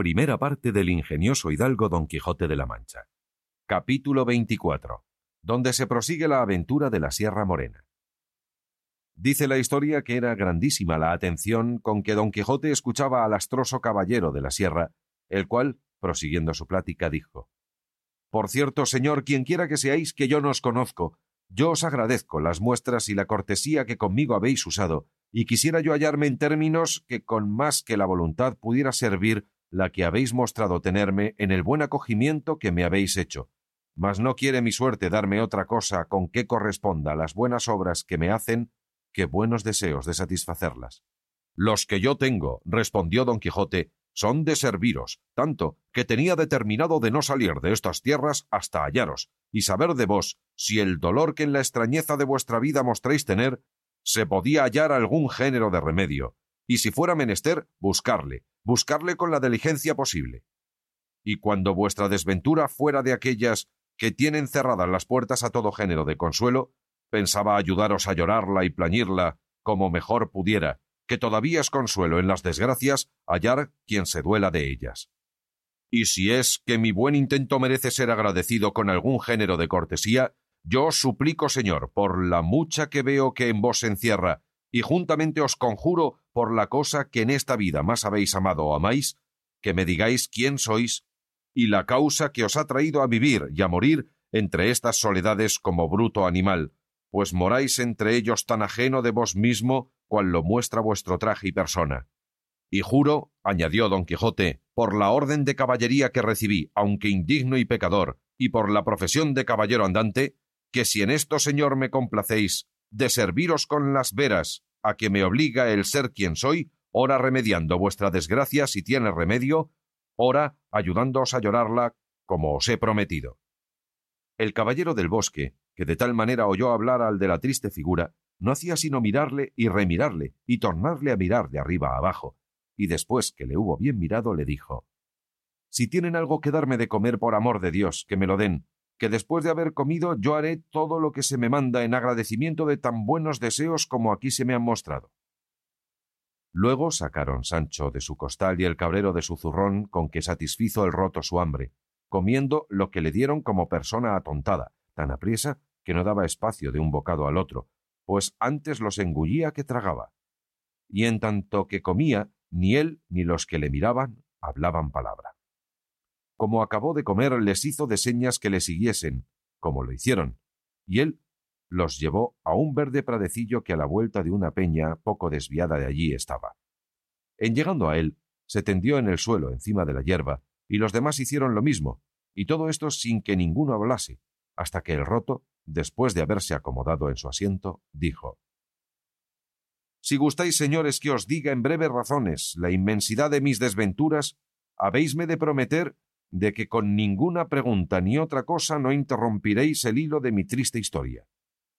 Primera parte del ingenioso hidalgo Don Quijote de la Mancha. Capítulo 24. Donde se prosigue la aventura de la Sierra Morena. Dice la historia que era grandísima la atención con que Don Quijote escuchaba al astroso caballero de la Sierra, el cual, prosiguiendo su plática, dijo Por cierto, señor, quienquiera que seáis que yo no os conozco, yo os agradezco las muestras y la cortesía que conmigo habéis usado, y quisiera yo hallarme en términos que con más que la voluntad pudiera servir la que habéis mostrado tenerme en el buen acogimiento que me habéis hecho. Mas no quiere mi suerte darme otra cosa con que corresponda las buenas obras que me hacen que buenos deseos de satisfacerlas. Los que yo tengo, respondió don Quijote, son de serviros, tanto que tenía determinado de no salir de estas tierras hasta hallaros, y saber de vos si el dolor que en la extrañeza de vuestra vida mostréis tener, se podía hallar algún género de remedio, y si fuera menester, buscarle, buscarle con la diligencia posible. Y cuando vuestra desventura fuera de aquellas que tienen cerradas las puertas a todo género de consuelo, pensaba ayudaros a llorarla y plañirla como mejor pudiera, que todavía es consuelo en las desgracias hallar quien se duela de ellas. Y si es que mi buen intento merece ser agradecido con algún género de cortesía, yo os suplico, Señor, por la mucha que veo que en vos encierra, y juntamente os conjuro por la cosa que en esta vida más habéis amado o amáis, que me digáis quién sois y la causa que os ha traído a vivir y a morir entre estas soledades como bruto animal, pues moráis entre ellos tan ajeno de vos mismo cual lo muestra vuestro traje y persona. Y juro, añadió don Quijote, por la orden de caballería que recibí, aunque indigno y pecador, y por la profesión de caballero andante, que si en esto, señor, me complacéis, de serviros con las veras a que me obliga el ser quien soy, ora remediando vuestra desgracia si tiene remedio, ora ayudándoos a llorarla como os he prometido. El caballero del bosque, que de tal manera oyó hablar al de la triste figura, no hacía sino mirarle y remirarle, y tornarle a mirar de arriba a abajo, y después que le hubo bien mirado le dijo Si tienen algo que darme de comer por amor de Dios, que me lo den, que después de haber comido yo haré todo lo que se me manda en agradecimiento de tan buenos deseos como aquí se me han mostrado. Luego sacaron Sancho de su costal y el cabrero de su zurrón con que satisfizo el roto su hambre, comiendo lo que le dieron como persona atontada, tan apriesa que no daba espacio de un bocado al otro, pues antes los engullía que tragaba. Y en tanto que comía, ni él ni los que le miraban hablaban palabra. Como acabó de comer, les hizo de señas que le siguiesen, como lo hicieron, y él los llevó a un verde pradecillo que a la vuelta de una peña poco desviada de allí estaba. En llegando a él, se tendió en el suelo encima de la hierba, y los demás hicieron lo mismo, y todo esto sin que ninguno hablase, hasta que el roto, después de haberse acomodado en su asiento, dijo Si gustáis, señores, que os diga en breves razones la inmensidad de mis desventuras, habéisme de prometer de que con ninguna pregunta ni otra cosa no interrumpiréis el hilo de mi triste historia,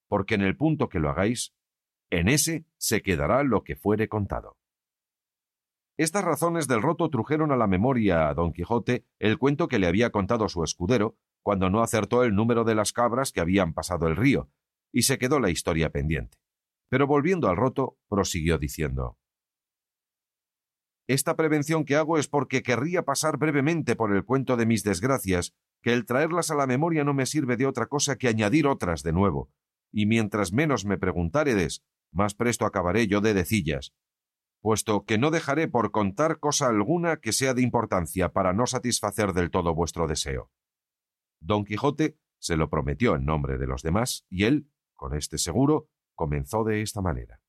porque en el punto que lo hagáis, en ese se quedará lo que fuere contado. Estas razones del roto trujeron a la memoria a don Quijote el cuento que le había contado su escudero cuando no acertó el número de las cabras que habían pasado el río, y se quedó la historia pendiente. Pero volviendo al roto, prosiguió diciendo esta prevención que hago es porque querría pasar brevemente por el cuento de mis desgracias, que el traerlas a la memoria no me sirve de otra cosa que añadir otras de nuevo, y mientras menos me preguntáredes, más presto acabaré yo de decillas. puesto que no dejaré por contar cosa alguna que sea de importancia para no satisfacer del todo vuestro deseo. Don Quijote se lo prometió en nombre de los demás, y él, con este seguro, comenzó de esta manera.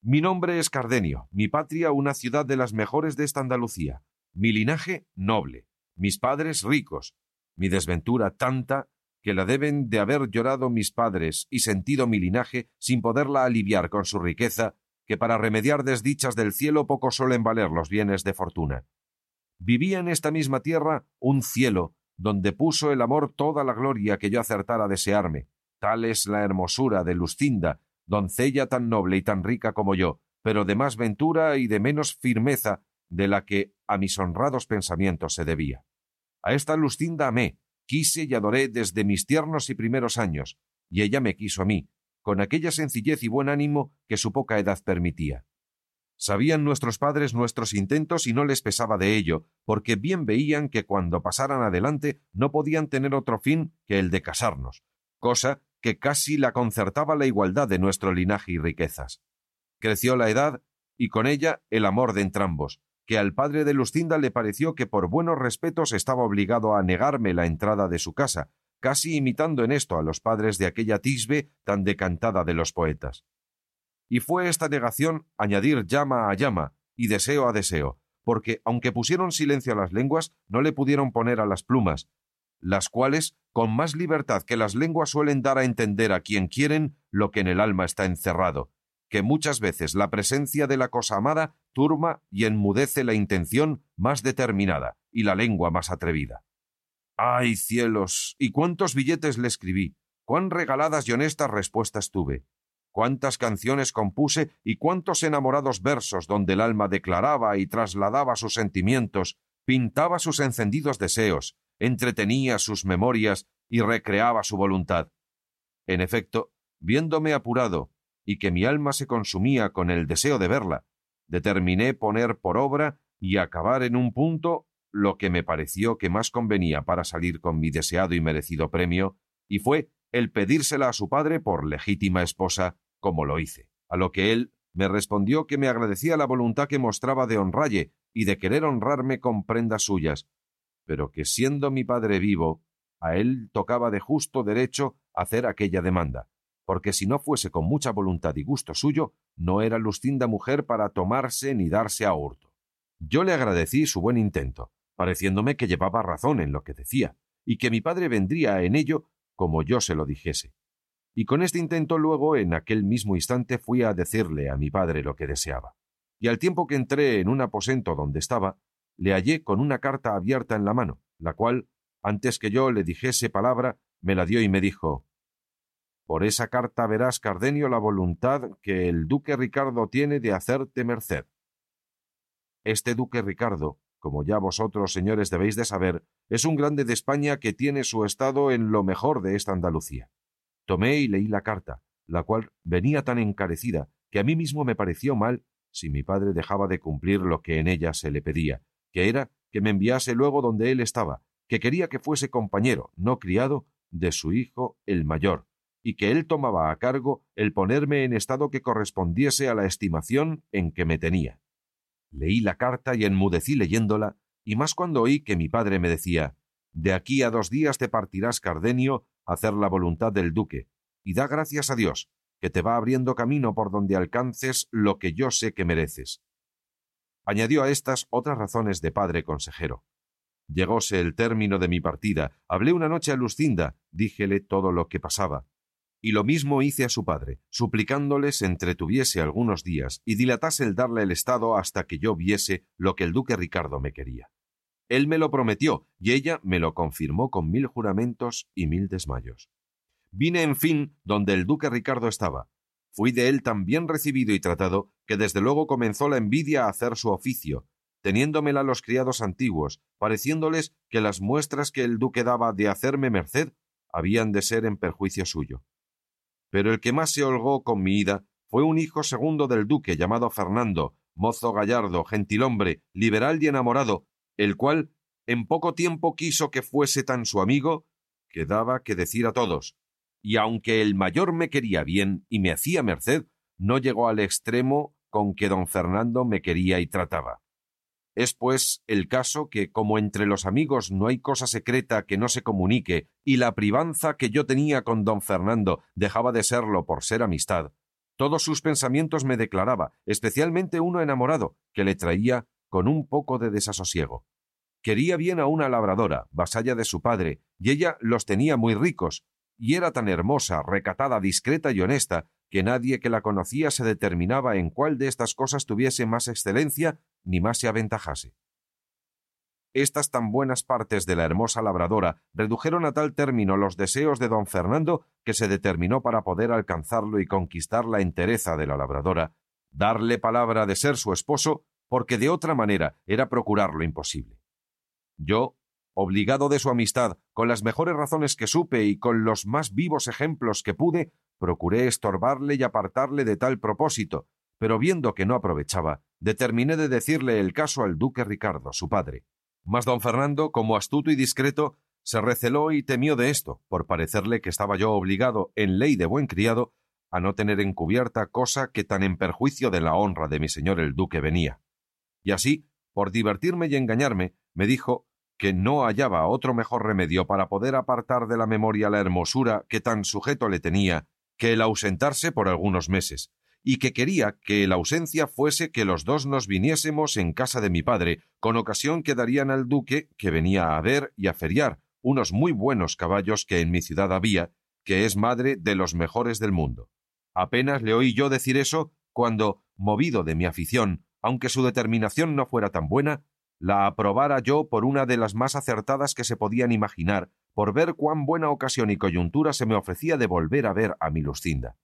Mi nombre es Cardenio, mi patria una ciudad de las mejores de esta Andalucía, mi linaje noble, mis padres ricos, mi desventura tanta que la deben de haber llorado mis padres y sentido mi linaje sin poderla aliviar con su riqueza, que para remediar desdichas del cielo poco suelen valer los bienes de fortuna. Vivía en esta misma tierra un cielo, donde puso el amor toda la gloria que yo acertara a desearme. Tal es la hermosura de Luscinda, doncella tan noble y tan rica como yo, pero de más ventura y de menos firmeza de la que a mis honrados pensamientos se debía. A esta Luscinda amé, quise y adoré desde mis tiernos y primeros años, y ella me quiso a mí, con aquella sencillez y buen ánimo que su poca edad permitía. Sabían nuestros padres nuestros intentos y no les pesaba de ello, porque bien veían que cuando pasaran adelante no podían tener otro fin que el de casarnos, cosa que casi la concertaba la igualdad de nuestro linaje y riquezas. Creció la edad y con ella el amor de entrambos, que al padre de Lucinda le pareció que por buenos respetos estaba obligado a negarme la entrada de su casa, casi imitando en esto a los padres de aquella tisbe tan decantada de los poetas. Y fue esta negación añadir llama a llama y deseo a deseo, porque aunque pusieron silencio a las lenguas, no le pudieron poner a las plumas, las cuales, con más libertad que las lenguas suelen dar a entender a quien quieren lo que en el alma está encerrado, que muchas veces la presencia de la cosa amada turma y enmudece la intención más determinada y la lengua más atrevida. ¡Ay, cielos! ¿Y cuántos billetes le escribí? ¿Cuán regaladas y honestas respuestas tuve? ¿Cuántas canciones compuse y cuántos enamorados versos donde el alma declaraba y trasladaba sus sentimientos, pintaba sus encendidos deseos, entretenía sus memorias y recreaba su voluntad? En efecto, viéndome apurado y que mi alma se consumía con el deseo de verla, determiné poner por obra y acabar en un punto lo que me pareció que más convenía para salir con mi deseado y merecido premio, y fue el pedírsela a su padre por legítima esposa, como lo hice, a lo que él me respondió que me agradecía la voluntad que mostraba de honralle y de querer honrarme con prendas suyas, pero que siendo mi padre vivo, a él tocaba de justo derecho hacer aquella demanda, porque si no fuese con mucha voluntad y gusto suyo, no era Lucinda mujer para tomarse ni darse a hurto. Yo le agradecí su buen intento, pareciéndome que llevaba razón en lo que decía, y que mi padre vendría en ello como yo se lo dijese. Y con este intento luego, en aquel mismo instante, fui a decirle a mi padre lo que deseaba. Y al tiempo que entré en un aposento donde estaba, le hallé con una carta abierta en la mano, la cual, antes que yo le dijese palabra, me la dio y me dijo Por esa carta verás, Cardenio, la voluntad que el duque Ricardo tiene de hacerte merced. Este duque Ricardo, como ya vosotros, señores, debéis de saber, es un grande de España que tiene su estado en lo mejor de esta Andalucía. Tomé y leí la carta, la cual venía tan encarecida que a mí mismo me pareció mal si mi padre dejaba de cumplir lo que en ella se le pedía, que era que me enviase luego donde él estaba, que quería que fuese compañero, no criado, de su hijo el mayor, y que él tomaba a cargo el ponerme en estado que correspondiese a la estimación en que me tenía. Leí la carta y enmudecí leyéndola, y más cuando oí que mi padre me decía De aquí a dos días te partirás, Cardenio, a hacer la voluntad del duque, y da gracias a Dios, que te va abriendo camino por donde alcances lo que yo sé que mereces. Añadió a estas otras razones de padre consejero. Llegóse el término de mi partida, hablé una noche a Lucinda, díjele todo lo que pasaba, y lo mismo hice a su padre, suplicándole se entretuviese algunos días y dilatase el darle el estado hasta que yo viese lo que el duque Ricardo me quería. Él me lo prometió, y ella me lo confirmó con mil juramentos y mil desmayos. Vine, en fin, donde el duque Ricardo estaba. Fui de él tan bien recibido y tratado que desde luego comenzó la envidia a hacer su oficio, teniéndomela los criados antiguos, pareciéndoles que las muestras que el duque daba de hacerme merced habían de ser en perjuicio suyo. Pero el que más se holgó con mi ida fue un hijo segundo del duque llamado Fernando, mozo gallardo, gentilhombre, liberal y enamorado, el cual en poco tiempo quiso que fuese tan su amigo que daba que decir a todos, y aunque el mayor me quería bien y me hacía merced, no llegó al extremo con que don Fernando me quería y trataba. Es, pues, el caso que, como entre los amigos no hay cosa secreta que no se comunique, y la privanza que yo tenía con don Fernando dejaba de serlo por ser amistad, todos sus pensamientos me declaraba, especialmente uno enamorado, que le traía con un poco de desasosiego. Quería bien a una labradora, vasalla de su padre, y ella los tenía muy ricos, y era tan hermosa, recatada, discreta y honesta, que nadie que la conocía se determinaba en cuál de estas cosas tuviese más excelencia ni más se aventajase. Estas tan buenas partes de la hermosa labradora redujeron a tal término los deseos de don Fernando que se determinó para poder alcanzarlo y conquistar la entereza de la labradora, darle palabra de ser su esposo, porque de otra manera era procurar lo imposible. Yo, obligado de su amistad, con las mejores razones que supe y con los más vivos ejemplos que pude, procuré estorbarle y apartarle de tal propósito, pero viendo que no aprovechaba, determiné de decirle el caso al duque Ricardo, su padre. Mas don Fernando, como astuto y discreto, se receló y temió de esto, por parecerle que estaba yo obligado, en ley de buen criado, a no tener encubierta cosa que tan en perjuicio de la honra de mi señor el duque venía. Y así, por divertirme y engañarme, me dijo que no hallaba otro mejor remedio para poder apartar de la memoria la hermosura que tan sujeto le tenía que el ausentarse por algunos meses, y que quería que la ausencia fuese que los dos nos viniésemos en casa de mi padre, con ocasión que darían al duque, que venía a ver y a feriar unos muy buenos caballos que en mi ciudad había, que es madre de los mejores del mundo. Apenas le oí yo decir eso, cuando, movido de mi afición, aunque su determinación no fuera tan buena, la aprobara yo por una de las más acertadas que se podían imaginar, por ver cuán buena ocasión y coyuntura se me ofrecía de volver a ver a mi Lucinda.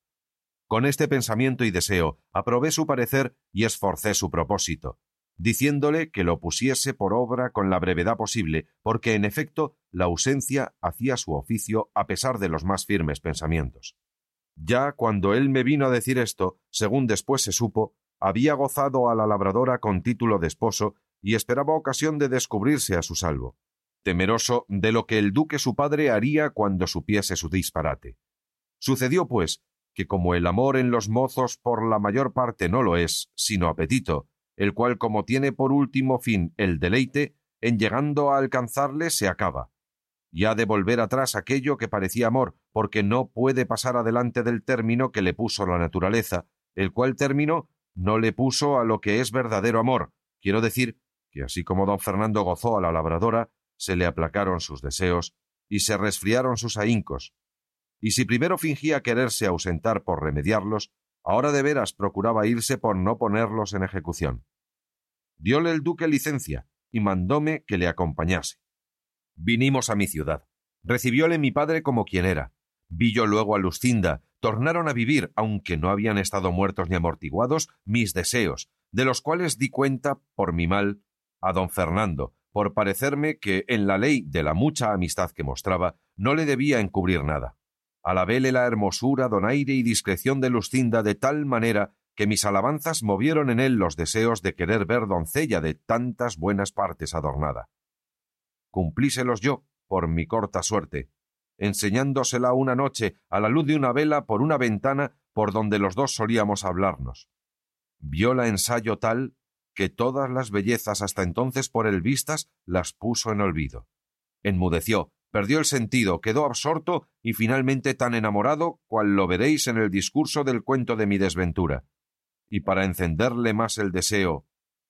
Con este pensamiento y deseo aprobé su parecer y esforcé su propósito, diciéndole que lo pusiese por obra con la brevedad posible, porque en efecto la ausencia hacía su oficio a pesar de los más firmes pensamientos. Ya cuando él me vino a decir esto, según después se supo, había gozado a la labradora con título de esposo y esperaba ocasión de descubrirse a su salvo, temeroso de lo que el duque su padre haría cuando supiese su disparate. Sucedió, pues, que como el amor en los mozos por la mayor parte no lo es, sino apetito, el cual como tiene por último fin el deleite, en llegando a alcanzarle se acaba. Y ha de volver atrás aquello que parecía amor, porque no puede pasar adelante del término que le puso la naturaleza, el cual término no le puso a lo que es verdadero amor. Quiero decir que así como don Fernando gozó a la labradora, se le aplacaron sus deseos y se resfriaron sus ahincos, y si primero fingía quererse ausentar por remediarlos, ahora de veras procuraba irse por no ponerlos en ejecución. Dióle el duque licencia y mandóme que le acompañase. Vinimos a mi ciudad. Recibióle mi padre como quien era. Vi yo luego a Lucinda. Tornaron a vivir, aunque no habían estado muertos ni amortiguados, mis deseos, de los cuales di cuenta, por mi mal, a don Fernando, por parecerme que en la ley de la mucha amistad que mostraba no le debía encubrir nada alabéle la hermosura, donaire y discreción de Lucinda de tal manera que mis alabanzas movieron en él los deseos de querer ver doncella de tantas buenas partes adornada. Cumplíselos yo, por mi corta suerte, enseñándosela una noche a la luz de una vela por una ventana por donde los dos solíamos hablarnos. la ensayo tal que todas las bellezas hasta entonces por él vistas las puso en olvido. Enmudeció, perdió el sentido, quedó absorto y finalmente tan enamorado cual lo veréis en el discurso del cuento de mi desventura. Y para encenderle más el deseo,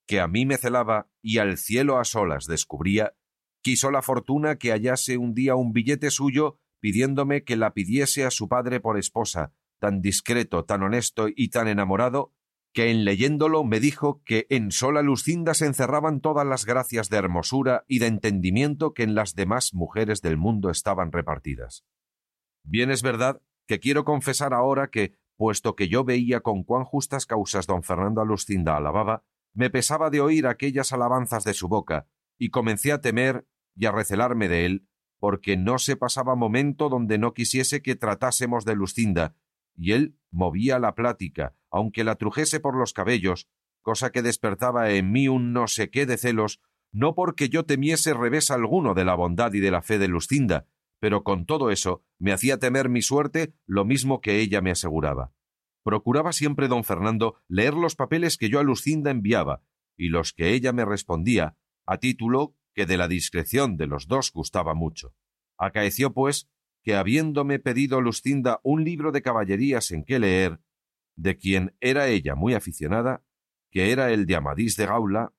que a mí me celaba y al cielo a solas descubría, quiso la fortuna que hallase un día un billete suyo pidiéndome que la pidiese a su padre por esposa, tan discreto, tan honesto y tan enamorado, que en leyéndolo me dijo que en sola Lucinda se encerraban todas las gracias de hermosura y de entendimiento que en las demás mujeres del mundo estaban repartidas. Bien es verdad que quiero confesar ahora que, puesto que yo veía con cuán justas causas don Fernando a Lucinda alababa, me pesaba de oír aquellas alabanzas de su boca, y comencé a temer y a recelarme de él, porque no se pasaba momento donde no quisiese que tratásemos de Lucinda, y él movía la plática, aunque la trujese por los cabellos, cosa que despertaba en mí un no sé qué de celos, no porque yo temiese revés alguno de la bondad y de la fe de Lucinda, pero con todo eso me hacía temer mi suerte lo mismo que ella me aseguraba. Procuraba siempre don Fernando leer los papeles que yo a Lucinda enviaba y los que ella me respondía, a título que de la discreción de los dos gustaba mucho. Acaeció, pues, que habiéndome pedido Lucinda un libro de caballerías en que leer, de quien era ella muy aficionada, que era el de Amadís de Gaula,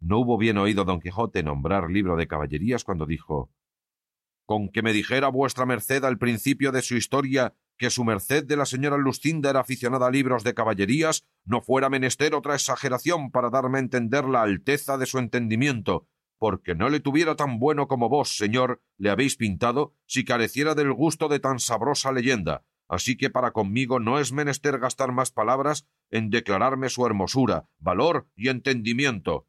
no hubo bien oído don Quijote nombrar libro de caballerías cuando dijo Con que me dijera vuestra merced al principio de su historia que su merced de la señora Lucinda era aficionada a libros de caballerías, no fuera menester otra exageración para darme a entender la alteza de su entendimiento, porque no le tuviera tan bueno como vos, señor, le habéis pintado, si careciera del gusto de tan sabrosa leyenda, así que para conmigo no es menester gastar más palabras en declararme su hermosura, valor y entendimiento,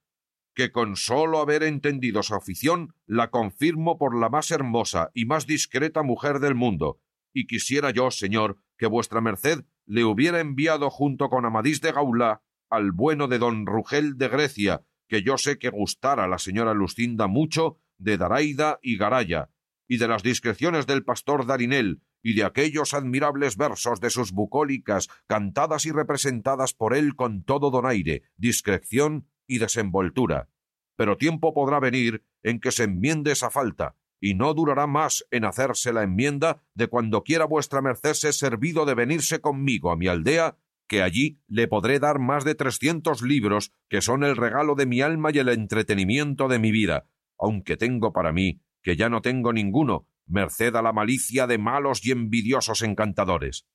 que con sólo haber entendido su afición la confirmo por la más hermosa y más discreta mujer del mundo, y quisiera yo, señor, que vuestra merced le hubiera enviado junto con Amadís de Gaula al bueno de don Rugel de Grecia, que yo sé que gustara la señora Lucinda mucho de Daraida y Garaya, y de las discreciones del pastor Darinel, y de aquellos admirables versos de sus bucólicas, cantadas y representadas por él con todo donaire, discreción y desenvoltura. Pero tiempo podrá venir en que se enmiende esa falta, y no durará más en hacerse la enmienda de cuando quiera vuestra merced ser servido de venirse conmigo a mi aldea que allí le podré dar más de trescientos libros que son el regalo de mi alma y el entretenimiento de mi vida, aunque tengo para mí, que ya no tengo ninguno, merced a la malicia de malos y envidiosos encantadores.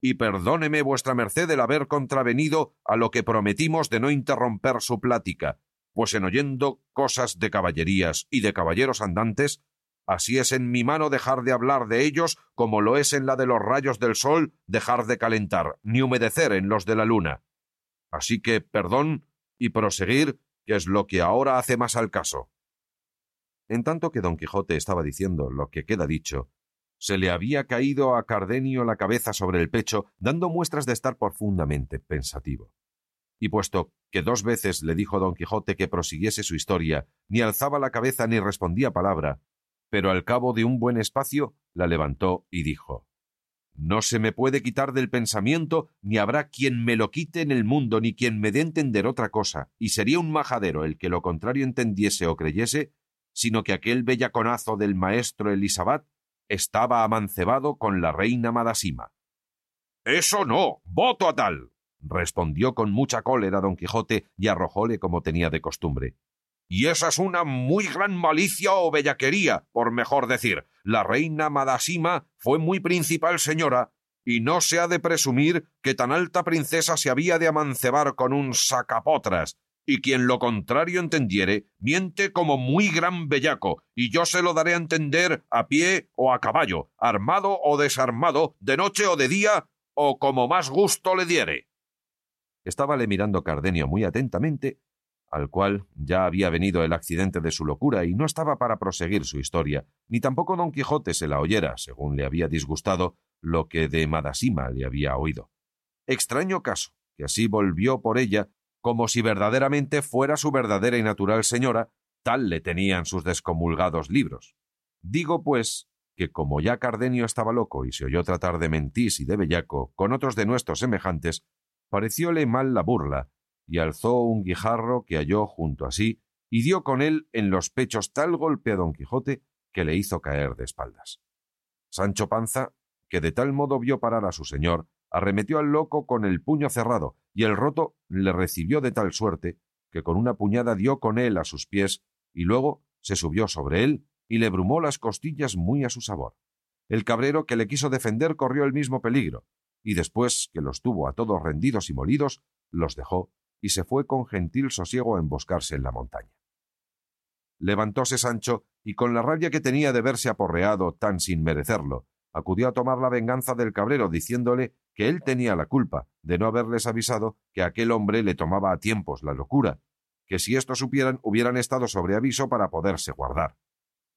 Y perdóneme vuestra merced el haber contravenido a lo que prometimos de no interromper su plática, pues en oyendo cosas de caballerías y de caballeros andantes, Así es en mi mano dejar de hablar de ellos como lo es en la de los rayos del sol dejar de calentar, ni humedecer en los de la luna. Así que perdón y proseguir, que es lo que ahora hace más al caso. En tanto que don Quijote estaba diciendo lo que queda dicho, se le había caído a Cardenio la cabeza sobre el pecho, dando muestras de estar profundamente pensativo. Y puesto que dos veces le dijo don Quijote que prosiguiese su historia, ni alzaba la cabeza ni respondía palabra, pero al cabo de un buen espacio la levantó y dijo No se me puede quitar del pensamiento, ni habrá quien me lo quite en el mundo, ni quien me dé entender otra cosa, y sería un majadero el que lo contrario entendiese o creyese, sino que aquel bellaconazo del maestro Elisabat estaba amancebado con la reina Madasima. Eso no. voto a tal. respondió con mucha cólera don Quijote y arrojóle como tenía de costumbre. Y esa es una muy gran malicia o bellaquería, por mejor decir. La reina Madasima fue muy principal señora, y no se ha de presumir que tan alta princesa se había de amancebar con un sacapotras, y quien lo contrario entendiere, miente como muy gran bellaco, y yo se lo daré a entender a pie o a caballo, armado o desarmado, de noche o de día, o como más gusto le diere. Estábale mirando Cardenio muy atentamente al cual ya había venido el accidente de su locura y no estaba para proseguir su historia, ni tampoco don Quijote se la oyera, según le había disgustado lo que de Madasima le había oído. Extraño caso, que así volvió por ella, como si verdaderamente fuera su verdadera y natural señora, tal le tenían sus descomulgados libros. Digo, pues, que como ya Cardenio estaba loco y se oyó tratar de mentís y de bellaco con otros de nuestros semejantes, parecióle mal la burla, y alzó un guijarro que halló junto a sí, y dio con él en los pechos tal golpe a don Quijote que le hizo caer de espaldas. Sancho Panza, que de tal modo vio parar a su señor, arremetió al loco con el puño cerrado, y el roto le recibió de tal suerte que con una puñada dio con él a sus pies, y luego se subió sobre él y le brumó las costillas muy a su sabor. El cabrero que le quiso defender corrió el mismo peligro, y después que los tuvo a todos rendidos y molidos, los dejó y se fue con gentil sosiego a emboscarse en la montaña. Levantóse Sancho y con la rabia que tenía de verse aporreado tan sin merecerlo, acudió a tomar la venganza del cabrero diciéndole que él tenía la culpa de no haberles avisado que aquel hombre le tomaba a tiempos la locura, que si esto supieran hubieran estado sobre aviso para poderse guardar.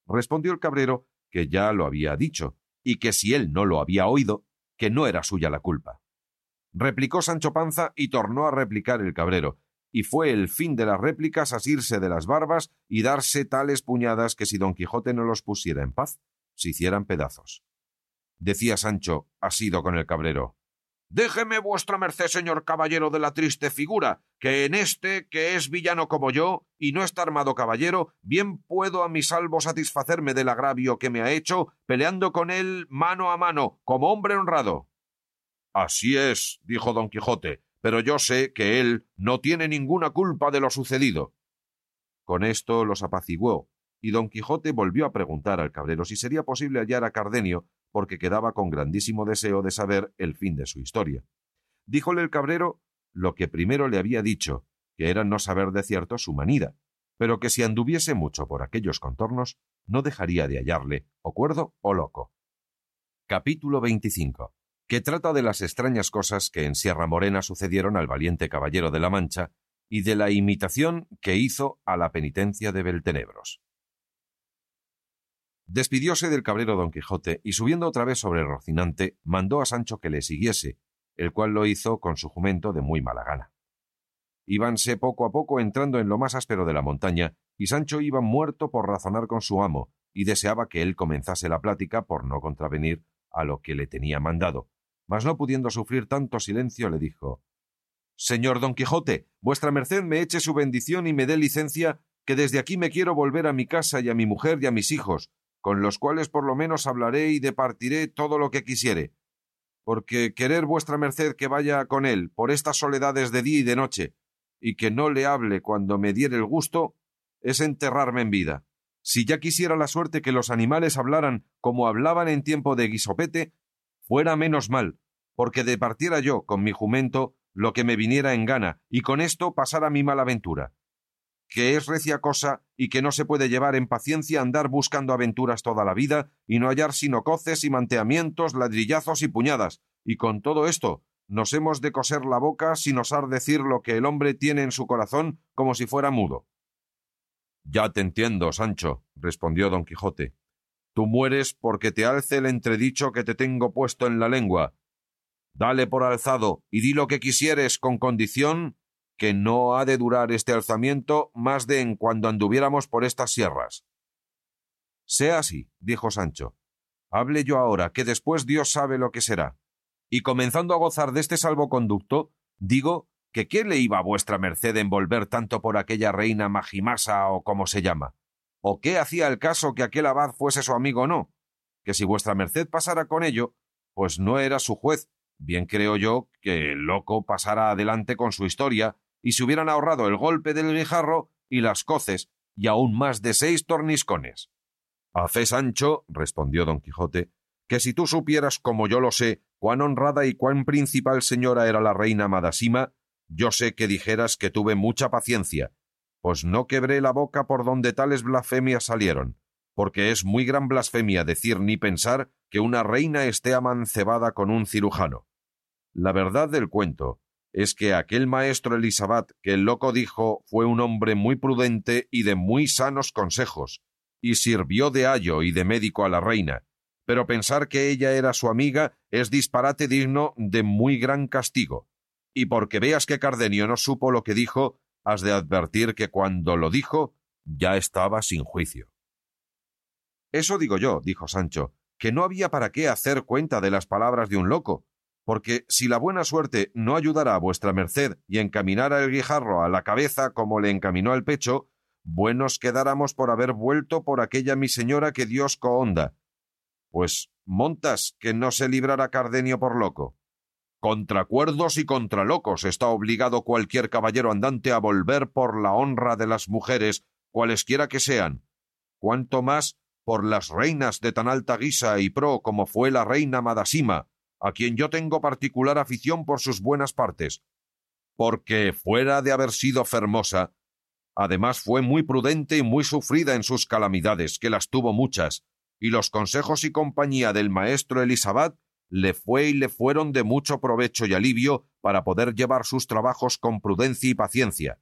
Respondió el cabrero que ya lo había dicho, y que si él no lo había oído, que no era suya la culpa replicó Sancho Panza y tornó a replicar el cabrero, y fue el fin de las réplicas asirse de las barbas y darse tales puñadas que si don Quijote no los pusiera en paz, se hicieran pedazos. Decía Sancho, asido con el cabrero, Déjeme vuestra merced, señor caballero de la triste figura, que en este, que es villano como yo, y no está armado caballero, bien puedo a mi salvo satisfacerme del agravio que me ha hecho, peleando con él mano a mano, como hombre honrado. Así es, dijo don Quijote, pero yo sé que él no tiene ninguna culpa de lo sucedido. Con esto los apaciguó, y don Quijote volvió a preguntar al cabrero si sería posible hallar a Cardenio, porque quedaba con grandísimo deseo de saber el fin de su historia. Díjole el cabrero lo que primero le había dicho, que era no saber de cierto su manida, pero que si anduviese mucho por aquellos contornos, no dejaría de hallarle, o cuerdo o loco. Capítulo 25 que trata de las extrañas cosas que en Sierra Morena sucedieron al valiente caballero de la Mancha y de la imitación que hizo a la penitencia de Beltenebros. Despidióse del cabrero don Quijote y subiendo otra vez sobre Rocinante, mandó a Sancho que le siguiese, el cual lo hizo con su jumento de muy mala gana. Íbanse poco a poco entrando en lo más áspero de la montaña, y Sancho iba muerto por razonar con su amo, y deseaba que él comenzase la plática por no contravenir a lo que le tenía mandado, mas no pudiendo sufrir tanto silencio, le dijo Señor don Quijote, vuestra merced me eche su bendición y me dé licencia, que desde aquí me quiero volver a mi casa y a mi mujer y a mis hijos, con los cuales por lo menos hablaré y departiré todo lo que quisiere. Porque querer vuestra merced que vaya con él por estas soledades de día y de noche, y que no le hable cuando me diere el gusto, es enterrarme en vida. Si ya quisiera la suerte que los animales hablaran como hablaban en tiempo de guisopete, fuera menos mal, porque departiera yo con mi jumento lo que me viniera en gana, y con esto pasara mi mala aventura que es recia cosa y que no se puede llevar en paciencia andar buscando aventuras toda la vida y no hallar sino coces y manteamientos, ladrillazos y puñadas, y con todo esto nos hemos de coser la boca sin osar decir lo que el hombre tiene en su corazón como si fuera mudo. Ya te entiendo, Sancho, respondió don Quijote. Tú mueres porque te alce el entredicho que te tengo puesto en la lengua. Dale por alzado y di lo que quisieres con condición que no ha de durar este alzamiento más de en cuando anduviéramos por estas sierras. Sea así, dijo Sancho. Hable yo ahora, que después Dios sabe lo que será. Y comenzando a gozar de este salvoconducto, digo que qué le iba a vuestra merced envolver tanto por aquella reina Magimasa o como se llama, o qué hacía el caso que aquel abad fuese su amigo o no, que si vuestra merced pasara con ello, pues no era su juez, bien creo yo que el loco pasara adelante con su historia y se hubieran ahorrado el golpe del guijarro y las coces y aún más de seis torniscones. A fe, Sancho, respondió don Quijote, que si tú supieras como yo lo sé, cuán honrada y cuán principal señora era la reina Madasima, yo sé que dijeras que tuve mucha paciencia, pues no quebré la boca por donde tales blasfemias salieron, porque es muy gran blasfemia decir ni pensar que una reina esté amancebada con un cirujano. La verdad del cuento es que aquel maestro Elisabat que el loco dijo fue un hombre muy prudente y de muy sanos consejos, y sirvió de ayo y de médico a la reina, pero pensar que ella era su amiga es disparate digno de muy gran castigo, y porque veas que Cardenio no supo lo que dijo, has de advertir que cuando lo dijo ya estaba sin juicio. Eso digo yo, dijo Sancho, que no había para qué hacer cuenta de las palabras de un loco, porque si la buena suerte no ayudara a vuestra merced y encaminara el guijarro a la cabeza como le encaminó al pecho, buenos quedáramos por haber vuelto por aquella mi señora que Dios cohonda. Pues montas que no se librara Cardenio por loco. Contra cuerdos y contra locos está obligado cualquier caballero andante a volver por la honra de las mujeres, cualesquiera que sean. Cuanto más por las reinas de tan alta guisa y pro como fue la reina Madasima, a quien yo tengo particular afición por sus buenas partes, porque fuera de haber sido fermosa, además fue muy prudente y muy sufrida en sus calamidades, que las tuvo muchas, y los consejos y compañía del maestro Elisabad le fue y le fueron de mucho provecho y alivio para poder llevar sus trabajos con prudencia y paciencia.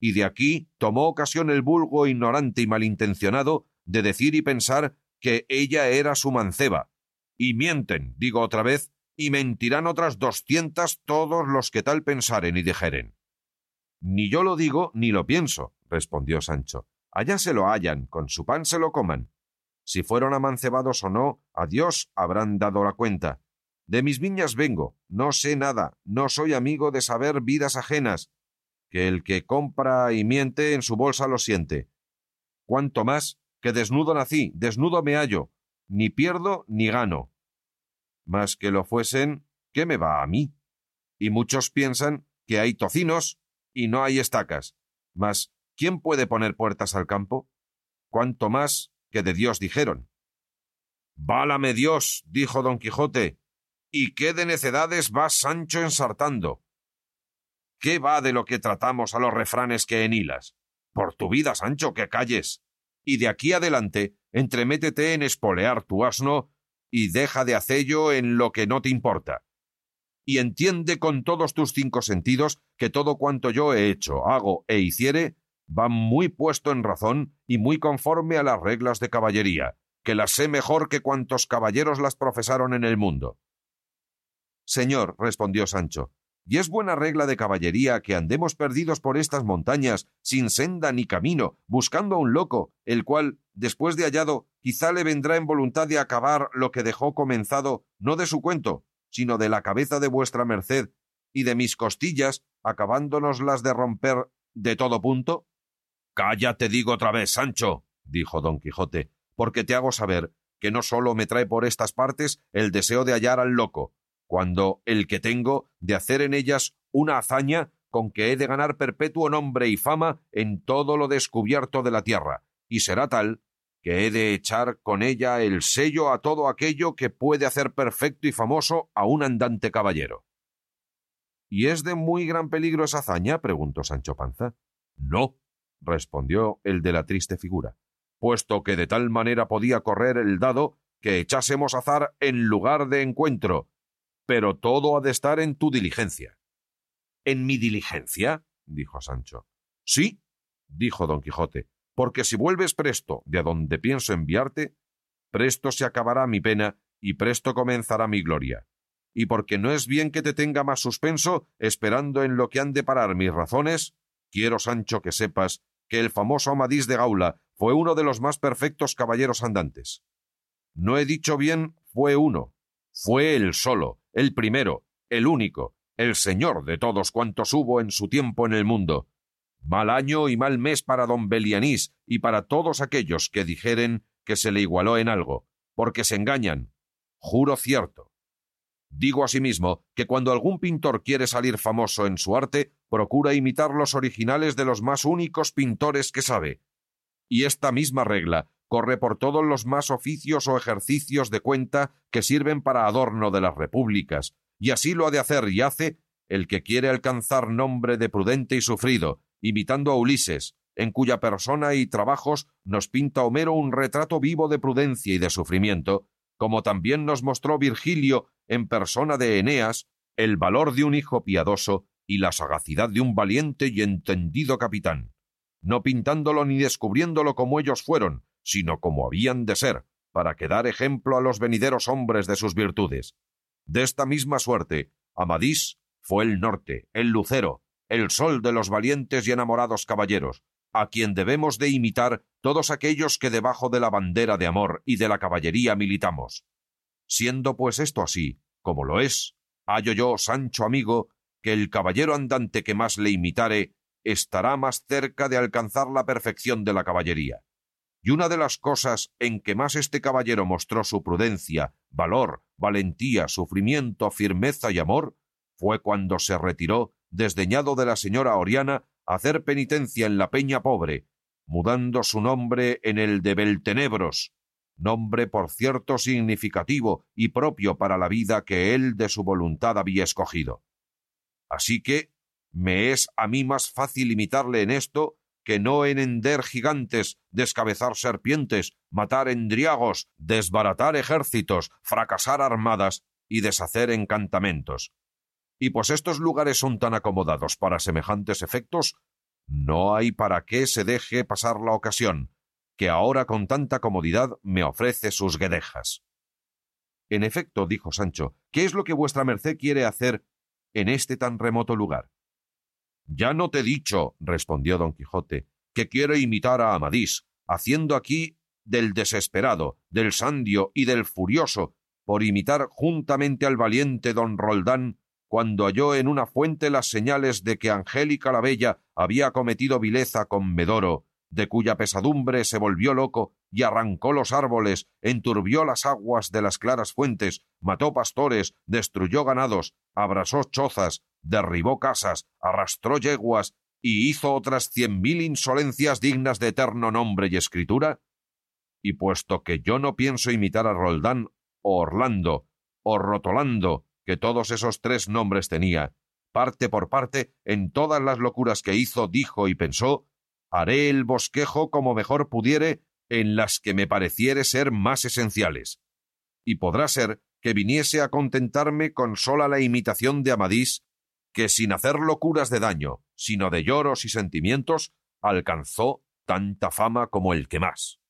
Y de aquí tomó ocasión el vulgo ignorante y malintencionado de decir y pensar que ella era su manceba, y mienten, digo otra vez, y mentirán otras doscientas todos los que tal pensaren y dijeren. Ni yo lo digo ni lo pienso, respondió Sancho. Allá se lo hallan, con su pan se lo coman. Si fueron amancebados o no, a Dios habrán dado la cuenta. De mis viñas vengo, no sé nada, no soy amigo de saber vidas ajenas, que el que compra y miente en su bolsa lo siente. Cuanto más que desnudo nací, desnudo me hallo, ni pierdo ni gano. Mas que lo fuesen, ¿qué me va a mí? Y muchos piensan que hay tocinos y no hay estacas. Mas, ¿quién puede poner puertas al campo? Cuanto más que de Dios dijeron. Válame Dios, dijo don Quijote, ¿y qué de necedades va Sancho ensartando? ¿Qué va de lo que tratamos a los refranes que enhilas? Por tu vida, Sancho, que calles. Y de aquí adelante, entremétete en espolear tu asno y deja de hacello en lo que no te importa. Y entiende con todos tus cinco sentidos que todo cuanto yo he hecho, hago e hiciere va muy puesto en razón y muy conforme a las reglas de caballería, que las sé mejor que cuantos caballeros las profesaron en el mundo. Señor, respondió Sancho, y es buena regla de caballería que andemos perdidos por estas montañas, sin senda ni camino, buscando a un loco, el cual, después de hallado, quizá le vendrá en voluntad de acabar lo que dejó comenzado, no de su cuento, sino de la cabeza de vuestra merced, y de mis costillas, acabándonos las de romper de todo punto? Cállate, digo otra vez, Sancho, dijo don Quijote, porque te hago saber que no sólo me trae por estas partes el deseo de hallar al loco, cuando el que tengo de hacer en ellas una hazaña con que he de ganar perpetuo nombre y fama en todo lo descubierto de la tierra, y será tal que he de echar con ella el sello a todo aquello que puede hacer perfecto y famoso a un andante caballero. ¿Y es de muy gran peligro esa hazaña? preguntó Sancho Panza. No, respondió el de la triste figura, puesto que de tal manera podía correr el dado que echásemos azar en lugar de encuentro, pero todo ha de estar en tu diligencia. ¿En mi diligencia? dijo Sancho. Sí, dijo don Quijote, porque si vuelves presto de a donde pienso enviarte, presto se acabará mi pena y presto comenzará mi gloria. Y porque no es bien que te tenga más suspenso, esperando en lo que han de parar mis razones, quiero, Sancho, que sepas que el famoso Amadís de Gaula fue uno de los más perfectos caballeros andantes. No he dicho bien fue uno, fue el solo, el primero, el único, el señor de todos cuantos hubo en su tiempo en el mundo. Mal año y mal mes para don Belianís y para todos aquellos que dijeren que se le igualó en algo, porque se engañan. Juro cierto. Digo asimismo que cuando algún pintor quiere salir famoso en su arte, procura imitar los originales de los más únicos pintores que sabe. Y esta misma regla corre por todos los más oficios o ejercicios de cuenta que sirven para adorno de las repúblicas, y así lo ha de hacer y hace el que quiere alcanzar nombre de prudente y sufrido, imitando a Ulises, en cuya persona y trabajos nos pinta Homero un retrato vivo de prudencia y de sufrimiento, como también nos mostró Virgilio en persona de Eneas el valor de un hijo piadoso y la sagacidad de un valiente y entendido capitán, no pintándolo ni descubriéndolo como ellos fueron, sino como habían de ser, para que dar ejemplo a los venideros hombres de sus virtudes. De esta misma suerte, Amadís fue el norte, el lucero, el sol de los valientes y enamorados caballeros, a quien debemos de imitar todos aquellos que debajo de la bandera de amor y de la caballería militamos. Siendo pues esto así, como lo es, hallo yo, Sancho amigo, que el caballero andante que más le imitare estará más cerca de alcanzar la perfección de la caballería. Y una de las cosas en que más este caballero mostró su prudencia, valor, valentía, sufrimiento, firmeza y amor, fue cuando se retiró, desdeñado de la señora Oriana, hacer penitencia en la peña pobre, mudando su nombre en el de Beltenebros, nombre por cierto significativo y propio para la vida que él de su voluntad había escogido. Así que me es a mí más fácil imitarle en esto que no en hender gigantes, descabezar serpientes, matar endriagos, desbaratar ejércitos, fracasar armadas y deshacer encantamentos. Y pues estos lugares son tan acomodados para semejantes efectos, no hay para qué se deje pasar la ocasión, que ahora con tanta comodidad me ofrece sus guedejas. En efecto, dijo Sancho, ¿qué es lo que vuestra merced quiere hacer en este tan remoto lugar? Ya no te he dicho, respondió don Quijote, que quiero imitar a Amadís, haciendo aquí del desesperado, del sandio y del furioso, por imitar juntamente al valiente don Roldán, cuando halló en una fuente las señales de que Angélica la Bella había cometido vileza con Medoro, de cuya pesadumbre se volvió loco y arrancó los árboles, enturbió las aguas de las claras fuentes, mató pastores, destruyó ganados, abrasó chozas, derribó casas, arrastró yeguas y hizo otras cien mil insolencias dignas de eterno nombre y escritura? Y puesto que yo no pienso imitar a Roldán o Orlando o Rotolando, que todos esos tres nombres tenía, parte por parte, en todas las locuras que hizo, dijo y pensó, haré el bosquejo como mejor pudiere en las que me pareciere ser más esenciales. Y podrá ser que viniese a contentarme con sola la imitación de Amadís, que sin hacer locuras de daño, sino de lloros y sentimientos, alcanzó tanta fama como el que más.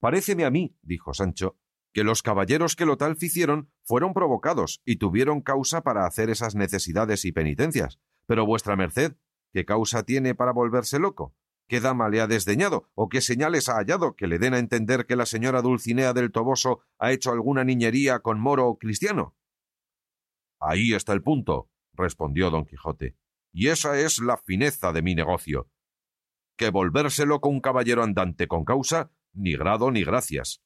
Paréceme a mí, dijo Sancho, que los caballeros que lo tal ficieron fueron provocados y tuvieron causa para hacer esas necesidades y penitencias. Pero vuestra merced, ¿qué causa tiene para volverse loco? ¿Qué dama le ha desdeñado? ¿O qué señales ha hallado que le den a entender que la señora Dulcinea del Toboso ha hecho alguna niñería con moro o cristiano? Ahí está el punto, respondió don Quijote, y esa es la fineza de mi negocio. Que volverse loco un caballero andante con causa, ni grado ni gracias.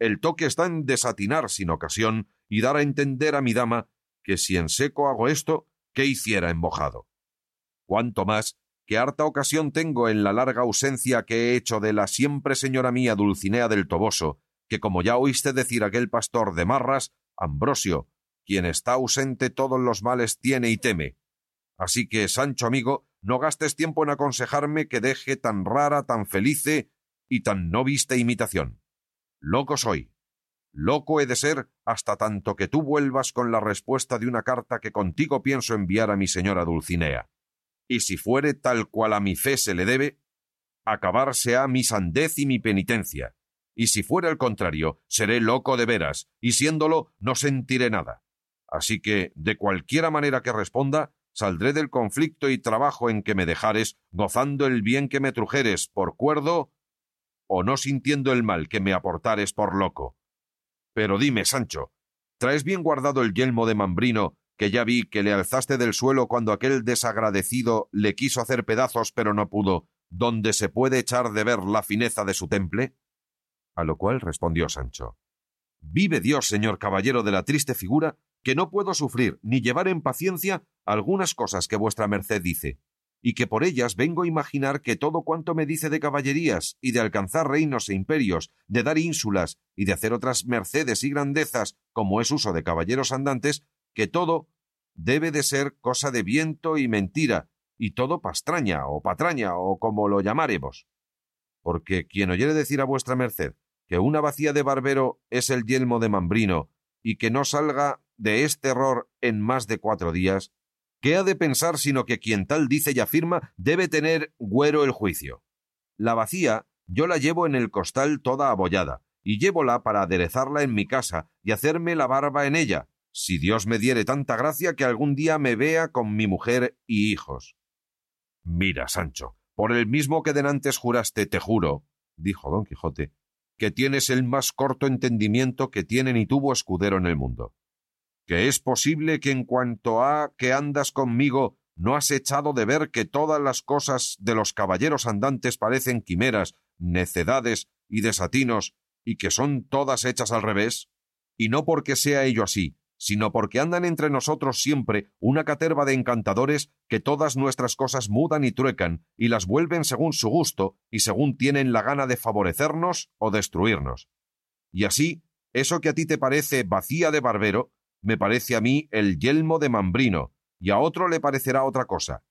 El toque está en desatinar sin ocasión y dar a entender a mi dama que si en seco hago esto, ¿qué hiciera en mojado? Cuanto más que harta ocasión tengo en la larga ausencia que he hecho de la siempre señora mía Dulcinea del Toboso, que como ya oíste decir aquel pastor de Marras, Ambrosio, quien está ausente todos los males tiene y teme. Así que, Sancho amigo, no gastes tiempo en aconsejarme que deje tan rara, tan felice y tan no vista imitación. Loco soy. Loco he de ser hasta tanto que tú vuelvas con la respuesta de una carta que contigo pienso enviar a mi señora Dulcinea y si fuere tal cual a mi fe se le debe, acabarse ha mi sandez y mi penitencia, y si fuera el contrario, seré loco de veras, y siéndolo no sentiré nada. Así que, de cualquiera manera que responda, saldré del conflicto y trabajo en que me dejares, gozando el bien que me trujeres por cuerdo, o no sintiendo el mal que me aportares por loco. Pero dime, Sancho, ¿traes bien guardado el yelmo de Mambrino que ya vi que le alzaste del suelo cuando aquel desagradecido le quiso hacer pedazos pero no pudo, donde se puede echar de ver la fineza de su temple? A lo cual respondió Sancho Vive Dios, señor caballero de la triste figura, que no puedo sufrir ni llevar en paciencia algunas cosas que vuestra merced dice, y que por ellas vengo a imaginar que todo cuanto me dice de caballerías y de alcanzar reinos e imperios, de dar ínsulas y de hacer otras mercedes y grandezas, como es uso de caballeros andantes, que todo debe de ser cosa de viento y mentira, y todo pastraña o patraña o como lo llamaremos. Porque quien oyere decir a vuestra merced que una vacía de barbero es el yelmo de Mambrino, y que no salga de este error en más de cuatro días, ¿qué ha de pensar sino que quien tal dice y afirma debe tener güero el juicio? La vacía yo la llevo en el costal toda abollada, y llévola para aderezarla en mi casa y hacerme la barba en ella, si Dios me diere tanta gracia que algún día me vea con mi mujer y hijos. Mira, Sancho, por el mismo que denantes juraste, te juro, dijo don Quijote, que tienes el más corto entendimiento que tiene ni tuvo escudero en el mundo. Que es posible que en cuanto a que andas conmigo no has echado de ver que todas las cosas de los caballeros andantes parecen quimeras, necedades y desatinos, y que son todas hechas al revés? Y no porque sea ello así, sino porque andan entre nosotros siempre una caterva de encantadores que todas nuestras cosas mudan y truecan y las vuelven según su gusto y según tienen la gana de favorecernos o destruirnos. Y así, eso que a ti te parece vacía de barbero, me parece a mí el yelmo de mambrino, y a otro le parecerá otra cosa.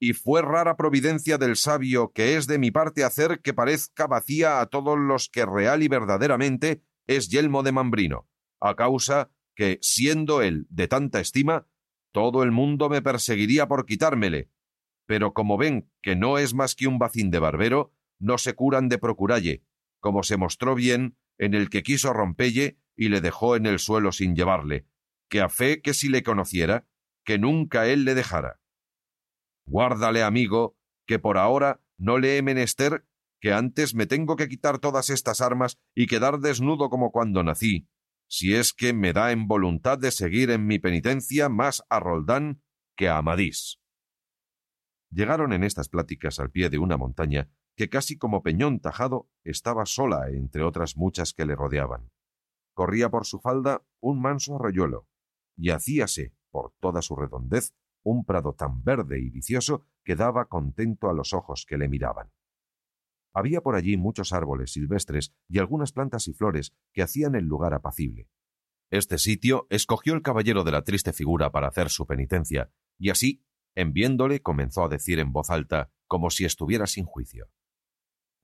Y fue rara providencia del sabio que es de mi parte hacer que parezca vacía a todos los que real y verdaderamente es yelmo de mambrino, a causa que, siendo él de tanta estima, todo el mundo me perseguiría por quitármele. Pero como ven que no es más que un bacín de barbero, no se curan de procuralle, como se mostró bien en el que quiso rompelle y le dejó en el suelo sin llevarle, que a fe que si le conociera, que nunca él le dejara. Guárdale, amigo, que por ahora no le he menester, que antes me tengo que quitar todas estas armas y quedar desnudo como cuando nací, si es que me da en voluntad de seguir en mi penitencia más a Roldán que a Amadís. Llegaron en estas pláticas al pie de una montaña que casi como peñón tajado estaba sola entre otras muchas que le rodeaban. Corría por su falda un manso arroyuelo, y hacíase, por toda su redondez, un prado tan verde y vicioso que daba contento a los ojos que le miraban. Había por allí muchos árboles silvestres y algunas plantas y flores que hacían el lugar apacible. Este sitio escogió el caballero de la triste figura para hacer su penitencia, y así, en viéndole, comenzó a decir en voz alta, como si estuviera sin juicio.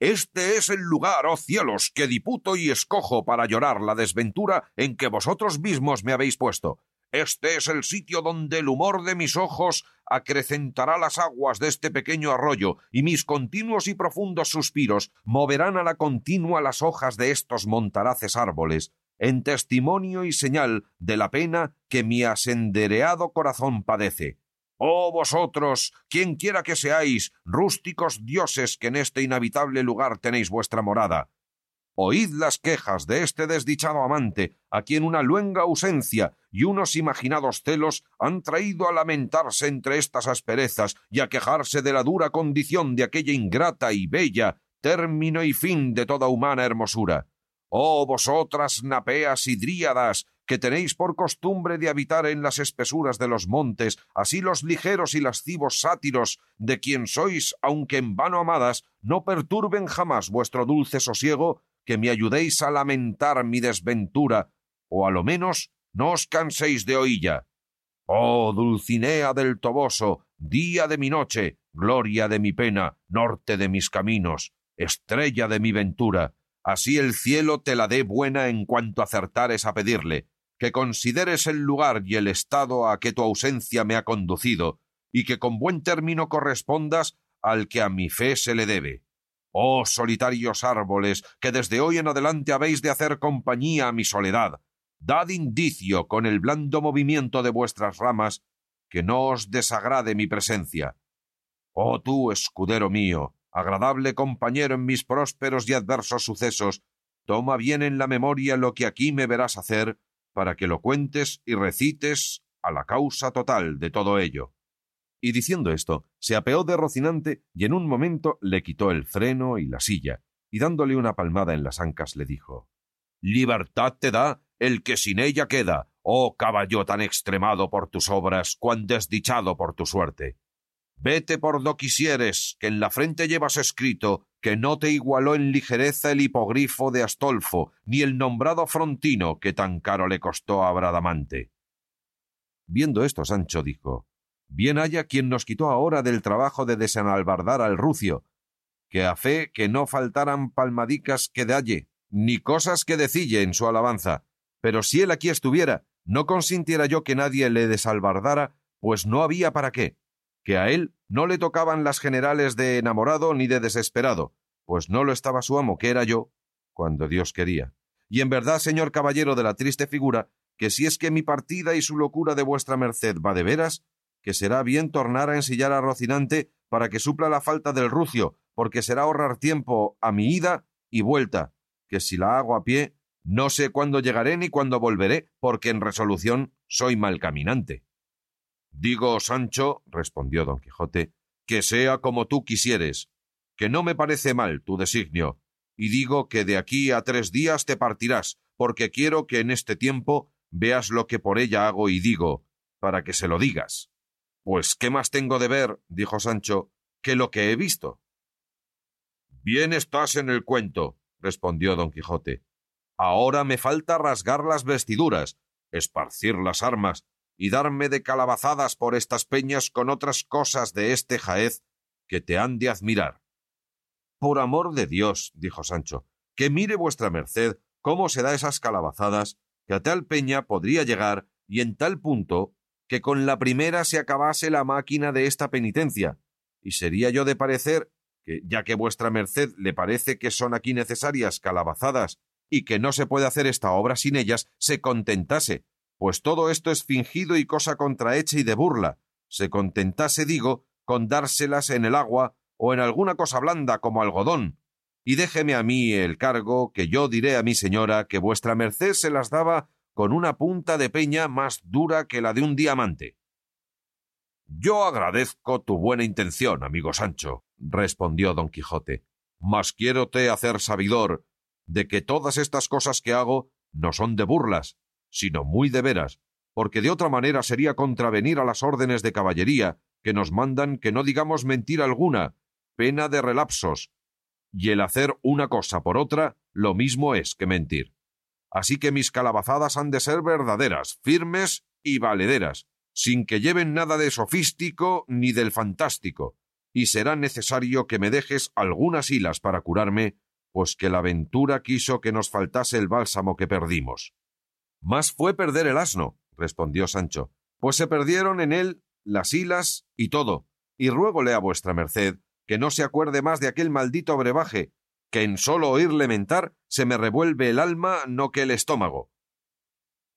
Este es el lugar, oh cielos, que diputo y escojo para llorar la desventura en que vosotros mismos me habéis puesto, este es el sitio donde el humor de mis ojos acrecentará las aguas de este pequeño arroyo, y mis continuos y profundos suspiros moverán a la continua las hojas de estos montaraces árboles, en testimonio y señal de la pena que mi asendereado corazón padece. Oh vosotros, quien quiera que seáis, rústicos dioses que en este inhabitable lugar tenéis vuestra morada, Oíd las quejas de este desdichado amante, a quien una luenga ausencia y unos imaginados celos han traído a lamentarse entre estas asperezas y a quejarse de la dura condición de aquella ingrata y bella, término y fin de toda humana hermosura. Oh vosotras napeas y dríadas, que tenéis por costumbre de habitar en las espesuras de los montes, así los ligeros y lascivos sátiros, de quien sois, aunque en vano amadas, no perturben jamás vuestro dulce sosiego, que me ayudéis a lamentar mi desventura, o a lo menos no os canséis de oílla. Oh Dulcinea del Toboso, día de mi noche, gloria de mi pena, norte de mis caminos, estrella de mi ventura, así el cielo te la dé buena en cuanto acertares a pedirle, que consideres el lugar y el estado a que tu ausencia me ha conducido, y que con buen término correspondas al que a mi fe se le debe. Oh solitarios árboles, que desde hoy en adelante habéis de hacer compañía a mi soledad, dad indicio con el blando movimiento de vuestras ramas que no os desagrade mi presencia. Oh tú, escudero mío, agradable compañero en mis prósperos y adversos sucesos, toma bien en la memoria lo que aquí me verás hacer, para que lo cuentes y recites a la causa total de todo ello. Y diciendo esto, se apeó de Rocinante y en un momento le quitó el freno y la silla, y dándole una palmada en las ancas le dijo Libertad te da el que sin ella queda, oh caballo tan extremado por tus obras, cuán desdichado por tu suerte. Vete por do quisieres, que en la frente llevas escrito que no te igualó en ligereza el hipogrifo de Astolfo, ni el nombrado Frontino que tan caro le costó a Bradamante. Viendo esto, Sancho dijo Bien haya quien nos quitó ahora del trabajo de desenalbardar al rucio, que a fe que no faltaran palmadicas que dalle, ni cosas que decille en su alabanza. Pero si él aquí estuviera, no consintiera yo que nadie le desalbardara, pues no había para qué, que a él no le tocaban las generales de enamorado ni de desesperado, pues no lo estaba su amo, que era yo, cuando Dios quería. Y en verdad, señor caballero de la triste figura, que si es que mi partida y su locura de vuestra merced va de veras, que será bien tornar a ensillar a Rocinante para que supla la falta del rucio, porque será ahorrar tiempo a mi ida y vuelta, que si la hago a pie, no sé cuándo llegaré ni cuándo volveré, porque en resolución soy mal caminante. Digo, Sancho, respondió don Quijote, que sea como tú quisieres, que no me parece mal tu designio, y digo que de aquí a tres días te partirás, porque quiero que en este tiempo veas lo que por ella hago y digo, para que se lo digas. Pues qué más tengo de ver, dijo Sancho, que lo que he visto. Bien estás en el cuento, respondió don Quijote. Ahora me falta rasgar las vestiduras, esparcir las armas y darme de calabazadas por estas peñas con otras cosas de este jaez que te han de admirar. Por amor de Dios, dijo Sancho, que mire vuestra merced cómo se da esas calabazadas, que a tal peña podría llegar y en tal punto que con la primera se acabase la máquina de esta penitencia, y sería yo de parecer que, ya que vuestra merced le parece que son aquí necesarias calabazadas y que no se puede hacer esta obra sin ellas, se contentase, pues todo esto es fingido y cosa contrahecha y de burla, se contentase, digo, con dárselas en el agua o en alguna cosa blanda como algodón, y déjeme a mí el cargo que yo diré a mi señora que vuestra merced se las daba con una punta de peña más dura que la de un diamante. Yo agradezco tu buena intención, amigo Sancho, respondió don Quijote, mas quiérote hacer sabidor de que todas estas cosas que hago no son de burlas, sino muy de veras, porque de otra manera sería contravenir a las órdenes de caballería que nos mandan que no digamos mentira alguna, pena de relapsos, y el hacer una cosa por otra lo mismo es que mentir. Así que mis calabazadas han de ser verdaderas, firmes y valederas, sin que lleven nada de sofístico ni del fantástico, y será necesario que me dejes algunas hilas para curarme, pues que la aventura quiso que nos faltase el bálsamo que perdimos. Más fue perder el asno, respondió Sancho, pues se perdieron en él las hilas y todo, y ruégole a vuestra merced que no se acuerde más de aquel maldito brebaje, que en solo oírle mentar se me revuelve el alma no que el estómago.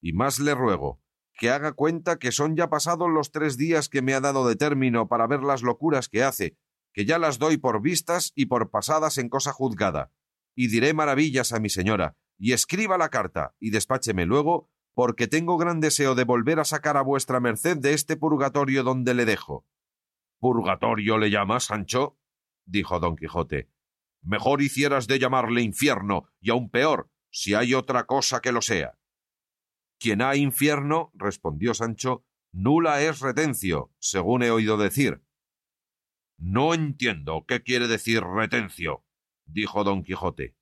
Y más le ruego que haga cuenta que son ya pasados los tres días que me ha dado de término para ver las locuras que hace, que ya las doy por vistas y por pasadas en cosa juzgada, y diré maravillas a mi señora, y escriba la carta, y despácheme luego, porque tengo gran deseo de volver a sacar a vuestra merced de este purgatorio donde le dejo. ¿Purgatorio le llamas, Sancho? dijo don Quijote. Mejor hicieras de llamarle infierno, y aun peor, si hay otra cosa que lo sea. Quien ha infierno, respondió Sancho, nula es retencio, según he oído decir. No entiendo qué quiere decir retencio, dijo don Quijote.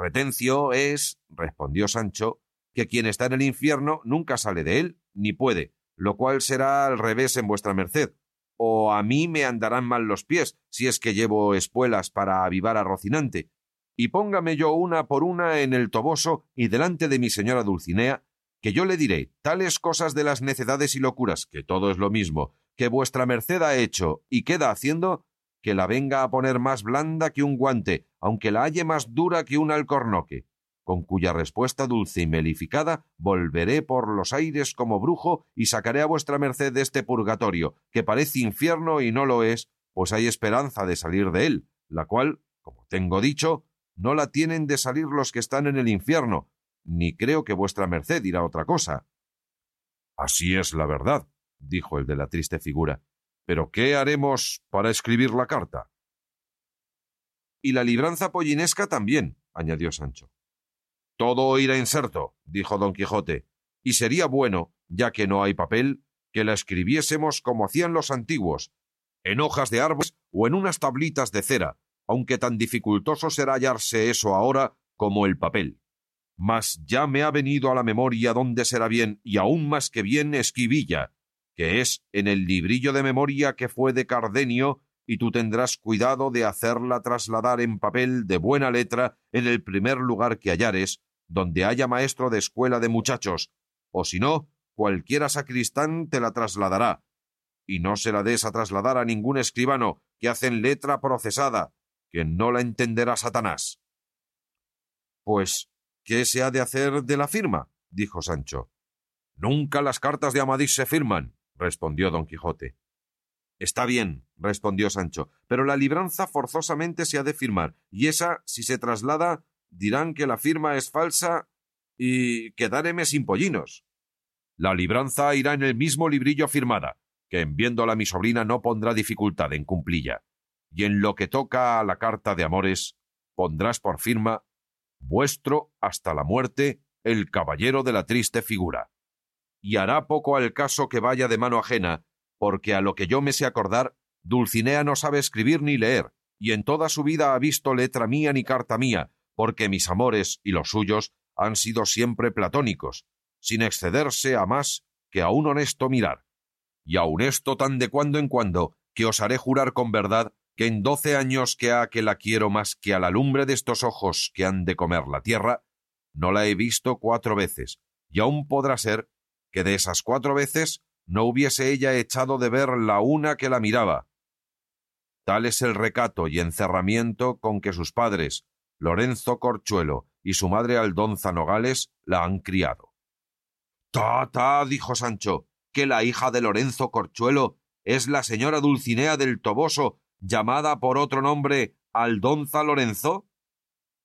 Retencio es, respondió Sancho, que quien está en el infierno nunca sale de él, ni puede, lo cual será al revés en vuestra merced, o a mí me andarán mal los pies, si es que llevo espuelas para avivar a Rocinante, y póngame yo una por una en el toboso y delante de mi señora Dulcinea, que yo le diré tales cosas de las necedades y locuras, que todo es lo mismo, que vuestra merced ha hecho y queda haciendo, que la venga a poner más blanda que un guante, aunque la halle más dura que un alcornoque, con cuya respuesta dulce y melificada volveré por los aires como brujo y sacaré a vuestra merced de este purgatorio, que parece infierno y no lo es, pues hay esperanza de salir de él, la cual, como tengo dicho, no la tienen de salir los que están en el infierno, ni creo que vuestra merced dirá otra cosa. Así es la verdad, dijo el de la triste figura. Pero ¿qué haremos para escribir la carta? Y la libranza pollinesca también, añadió Sancho. Todo irá inserto, dijo don Quijote, y sería bueno, ya que no hay papel, que la escribiésemos como hacían los antiguos, en hojas de árboles o en unas tablitas de cera, aunque tan dificultoso será hallarse eso ahora como el papel mas ya me ha venido a la memoria dónde será bien, y aún más que bien, Esquivilla, que es en el librillo de memoria que fue de Cardenio, y tú tendrás cuidado de hacerla trasladar en papel de buena letra en el primer lugar que hallares, donde haya maestro de escuela de muchachos, o si no, cualquiera sacristán te la trasladará, y no se la des a trasladar a ningún escribano que hacen letra procesada, que no la entenderá Satanás. Pues ¿Qué se ha de hacer de la firma? dijo Sancho. Nunca las cartas de Amadís se firman, respondió don Quijote. Está bien, respondió Sancho, pero la libranza forzosamente se ha de firmar, y esa, si se traslada, dirán que la firma es falsa y quedareme sin pollinos. La libranza irá en el mismo librillo firmada, que en viéndola mi sobrina no pondrá dificultad en cumplilla. Y en lo que toca a la carta de amores, pondrás por firma vuestro hasta la muerte, el caballero de la triste figura. Y hará poco al caso que vaya de mano ajena, porque a lo que yo me sé acordar, Dulcinea no sabe escribir ni leer, y en toda su vida ha visto letra mía ni carta mía, porque mis amores y los suyos han sido siempre platónicos, sin excederse a más que a un honesto mirar. Y aun esto tan de cuando en cuando, que os haré jurar con verdad que en doce años que ha que la quiero más que a la lumbre de estos ojos que han de comer la tierra, no la he visto cuatro veces, y aún podrá ser que de esas cuatro veces no hubiese ella echado de ver la una que la miraba. Tal es el recato y encerramiento con que sus padres, Lorenzo Corchuelo y su madre Aldonza Nogales, la han criado. Ta, ta, dijo Sancho, que la hija de Lorenzo Corchuelo es la señora Dulcinea del Toboso llamada por otro nombre Aldonza Lorenzo?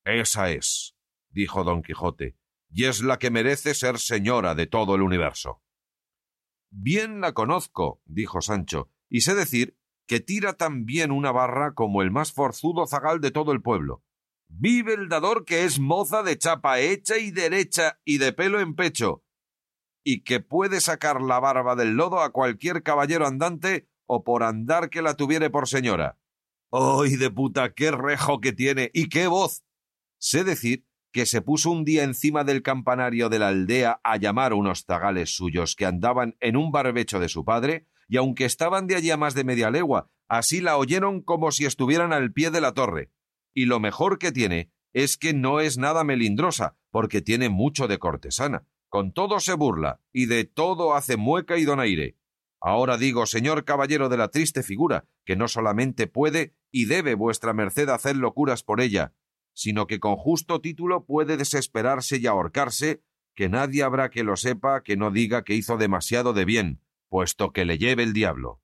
Esa es, dijo don Quijote, y es la que merece ser señora de todo el universo. Bien la conozco, dijo Sancho, y sé decir que tira tan bien una barra como el más forzudo zagal de todo el pueblo. Vive el dador que es moza de chapa hecha y derecha y de pelo en pecho, y que puede sacar la barba del lodo a cualquier caballero andante o por andar que la tuviere por señora. ¡Ay de puta! ¡Qué rejo que tiene! ¡Y qué voz! Sé decir que se puso un día encima del campanario de la aldea a llamar unos zagales suyos que andaban en un barbecho de su padre, y aunque estaban de allí a más de media legua, así la oyeron como si estuvieran al pie de la torre. Y lo mejor que tiene es que no es nada melindrosa, porque tiene mucho de cortesana. Con todo se burla, y de todo hace mueca y donaire. Ahora digo, señor caballero de la triste figura, que no solamente puede y debe vuestra merced hacer locuras por ella, sino que con justo título puede desesperarse y ahorcarse, que nadie habrá que lo sepa que no diga que hizo demasiado de bien, puesto que le lleve el diablo.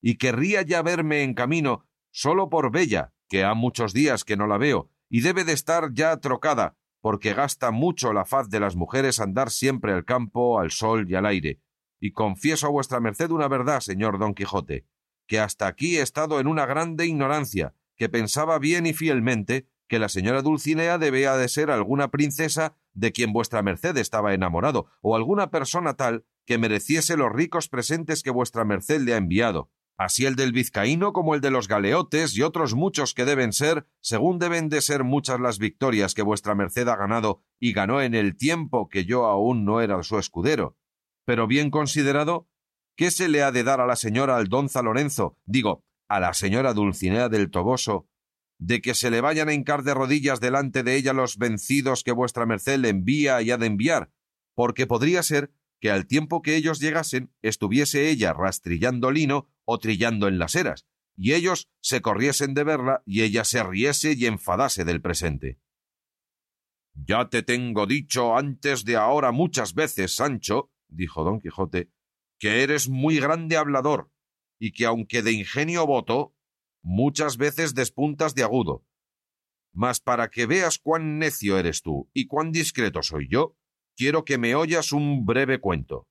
Y querría ya verme en camino, solo por Bella, que ha muchos días que no la veo, y debe de estar ya trocada, porque gasta mucho la faz de las mujeres andar siempre al campo, al sol y al aire. Y confieso a vuestra merced una verdad, señor Don Quijote, que hasta aquí he estado en una grande ignorancia, que pensaba bien y fielmente que la señora Dulcinea debía de ser alguna princesa de quien vuestra merced estaba enamorado, o alguna persona tal que mereciese los ricos presentes que vuestra merced le ha enviado, así el del vizcaíno como el de los galeotes y otros muchos que deben ser, según deben de ser muchas las victorias que vuestra merced ha ganado y ganó en el tiempo que yo aún no era su escudero. Pero bien considerado, ¿qué se le ha de dar a la señora Aldonza Lorenzo, digo, a la señora Dulcinea del Toboso, de que se le vayan a hincar de rodillas delante de ella los vencidos que vuestra merced le envía y ha de enviar, porque podría ser que al tiempo que ellos llegasen estuviese ella rastrillando lino o trillando en las eras, y ellos se corriesen de verla y ella se riese y enfadase del presente. Ya te tengo dicho antes de ahora muchas veces, Sancho, dijo don Quijote, que eres muy grande hablador, y que aunque de ingenio voto, muchas veces despuntas de agudo. Mas para que veas cuán necio eres tú y cuán discreto soy yo, quiero que me oyas un breve cuento.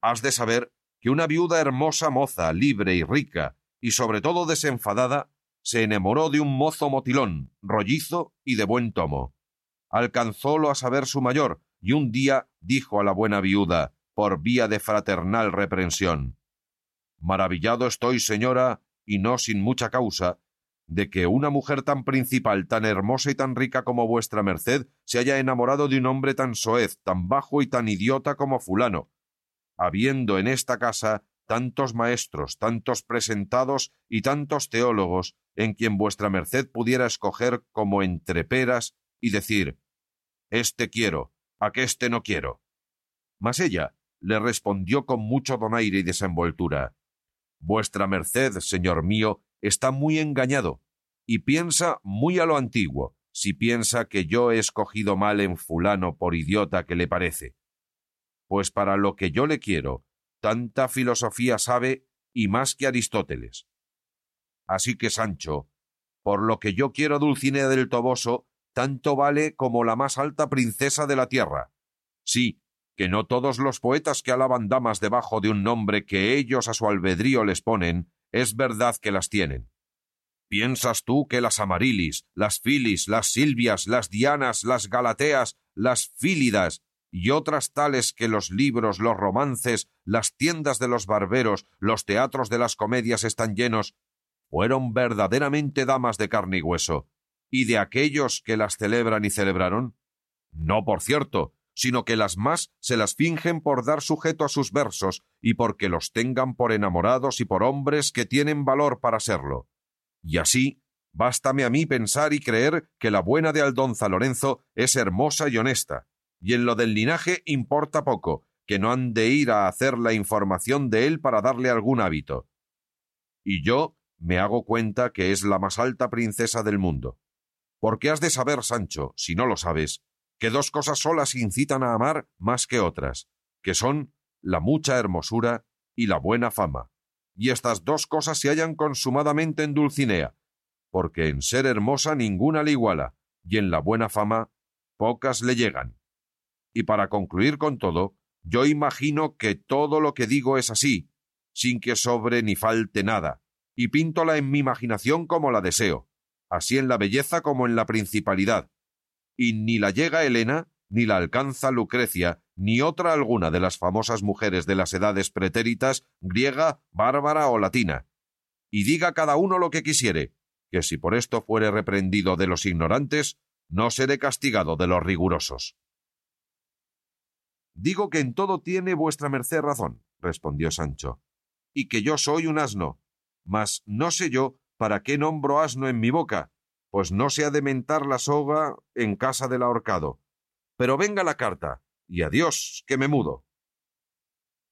Has de saber que una viuda hermosa moza, libre y rica, y sobre todo desenfadada, se enamoró de un mozo motilón, rollizo y de buen tomo. Alcanzólo a saber su mayor, y un día dijo a la buena viuda, por vía de fraternal reprensión Maravillado estoy, señora, y no sin mucha causa, de que una mujer tan principal, tan hermosa y tan rica como vuestra merced se haya enamorado de un hombre tan soez, tan bajo y tan idiota como fulano, habiendo en esta casa tantos maestros, tantos presentados y tantos teólogos, en quien vuestra merced pudiera escoger como entre peras y decir Este quiero, aqueste no quiero. Mas ella le respondió con mucho donaire y desenvoltura Vuestra merced, señor mío, está muy engañado, y piensa muy a lo antiguo, si piensa que yo he escogido mal en fulano por idiota que le parece. Pues para lo que yo le quiero, tanta filosofía sabe y más que Aristóteles. Así que, Sancho, por lo que yo quiero Dulcinea del Toboso, tanto vale como la más alta princesa de la tierra. Sí, que no todos los poetas que alaban damas debajo de un nombre que ellos a su albedrío les ponen, es verdad que las tienen. ¿Piensas tú que las Amarilis, las Filis, las Silvias, las Dianas, las Galateas, las Fílidas y otras tales que los libros, los romances, las tiendas de los barberos, los teatros de las comedias están llenos, fueron verdaderamente damas de carne y hueso, y de aquellos que las celebran y celebraron? No, por cierto, sino que las más se las fingen por dar sujeto a sus versos y porque los tengan por enamorados y por hombres que tienen valor para serlo. Y así, bástame a mí pensar y creer que la buena de Aldonza Lorenzo es hermosa y honesta, y en lo del linaje importa poco, que no han de ir a hacer la información de él para darle algún hábito. Y yo me hago cuenta que es la más alta princesa del mundo. Porque has de saber, Sancho, si no lo sabes, que dos cosas solas incitan a amar más que otras, que son la mucha hermosura y la buena fama. Y estas dos cosas se hallan consumadamente en Dulcinea, porque en ser hermosa ninguna le iguala, y en la buena fama pocas le llegan. Y para concluir con todo, yo imagino que todo lo que digo es así, sin que sobre ni falte nada, y píntola en mi imaginación como la deseo, así en la belleza como en la principalidad. Y ni la llega Helena, ni la alcanza Lucrecia, ni otra alguna de las famosas mujeres de las edades pretéritas, griega, bárbara o latina. Y diga cada uno lo que quisiere, que si por esto fuere reprendido de los ignorantes, no seré castigado de los rigurosos. Digo que en todo tiene vuestra merced razón, respondió Sancho, y que yo soy un asno, mas no sé yo para qué nombro asno en mi boca, pues no se ha de mentar la soga en casa del ahorcado. Pero venga la carta, y adiós, que me mudo.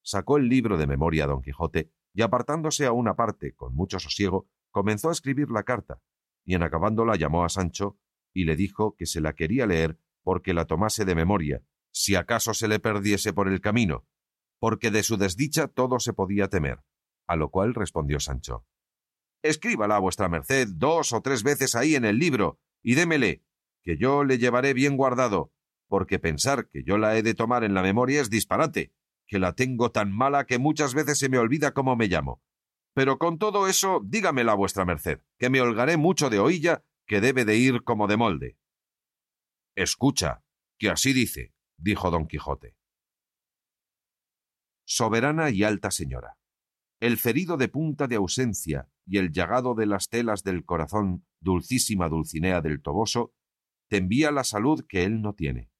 Sacó el libro de memoria don Quijote, y apartándose a una parte con mucho sosiego, comenzó a escribir la carta, y en acabándola llamó a Sancho, y le dijo que se la quería leer porque la tomase de memoria, si acaso se le perdiese por el camino, porque de su desdicha todo se podía temer. A lo cual respondió Sancho Escríbala vuestra merced dos o tres veces ahí en el libro, y démele, que yo le llevaré bien guardado, porque pensar que yo la he de tomar en la memoria es disparate, que la tengo tan mala que muchas veces se me olvida cómo me llamo. Pero con todo eso, dígamela vuestra merced, que me holgaré mucho de oílla, que debe de ir como de molde. Escucha, que así dice, dijo don Quijote. Soberana y alta señora, el ferido de punta de ausencia y el llagado de las telas del corazón, dulcísima Dulcinea del Toboso, te envía la salud que él no tiene.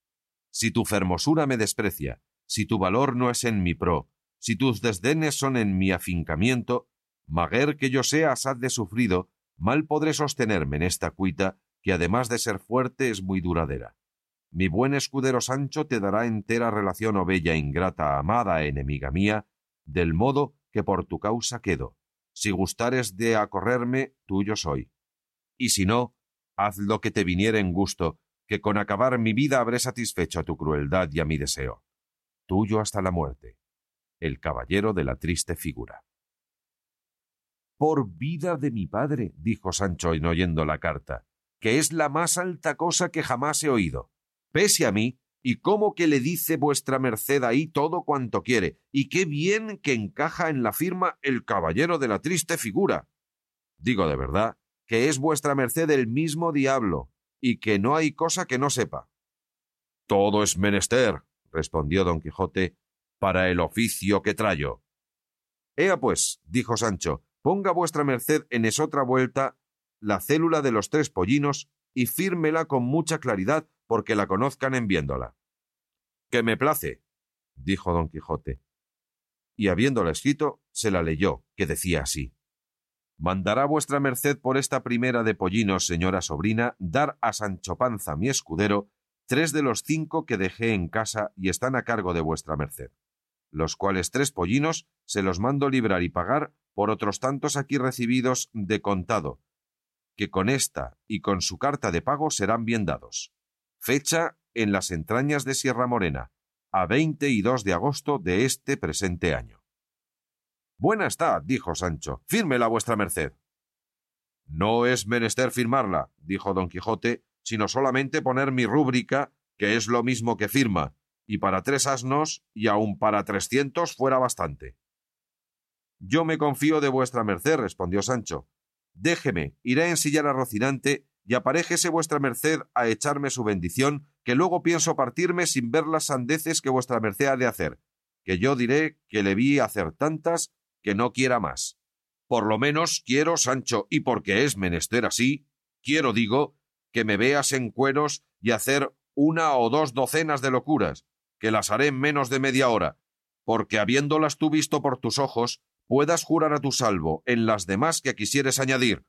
Si tu fermosura me desprecia, si tu valor no es en mi pro, si tus desdenes son en mi afincamiento, maguer que yo sea asad de sufrido, mal podré sostenerme en esta cuita, que además de ser fuerte es muy duradera. Mi buen escudero Sancho te dará entera relación o bella ingrata amada enemiga mía, del modo que por tu causa quedo. Si gustares de acorrerme, tuyo soy. Y si no, haz lo que te viniere en gusto, que con acabar mi vida habré satisfecho a tu crueldad y a mi deseo. Tuyo hasta la muerte. El caballero de la triste figura. Por vida de mi padre, dijo Sancho en oyendo la carta, que es la más alta cosa que jamás he oído. Pese a mí, y cómo que le dice vuestra merced ahí todo cuanto quiere, y qué bien que encaja en la firma el caballero de la triste figura. Digo de verdad que es vuestra merced el mismo diablo, y que no hay cosa que no sepa. Todo es menester, respondió don Quijote, para el oficio que trayo. Ea pues, dijo Sancho, ponga vuestra merced en esotra vuelta la célula de los tres pollinos y fírmela con mucha claridad porque la conozcan en viéndola. Que me place, dijo don Quijote. Y habiéndola escrito, se la leyó, que decía así. Mandará vuestra merced por esta primera de pollinos, señora sobrina, dar a Sancho Panza, mi escudero, tres de los cinco que dejé en casa y están a cargo de vuestra merced, los cuales tres pollinos se los mando librar y pagar por otros tantos aquí recibidos de contado, que con esta y con su carta de pago serán bien dados. Fecha en las entrañas de Sierra Morena, a veinte y dos de agosto de este presente año. Buena está, dijo Sancho, fírmela vuestra merced. No es menester firmarla, dijo don Quijote, sino solamente poner mi rúbrica, que es lo mismo que firma, y para tres asnos y aun para trescientos fuera bastante. Yo me confío de vuestra merced, respondió Sancho. Déjeme, iré a ensillar a Rocinante y aparéjese vuestra merced a echarme su bendición, que luego pienso partirme sin ver las sandeces que vuestra merced ha de hacer, que yo diré que le vi hacer tantas que no quiera más. Por lo menos quiero, Sancho, y porque es menester así, quiero, digo, que me veas en cueros y hacer una o dos docenas de locuras, que las haré en menos de media hora, porque habiéndolas tú visto por tus ojos, puedas jurar a tu salvo en las demás que quisieres añadir,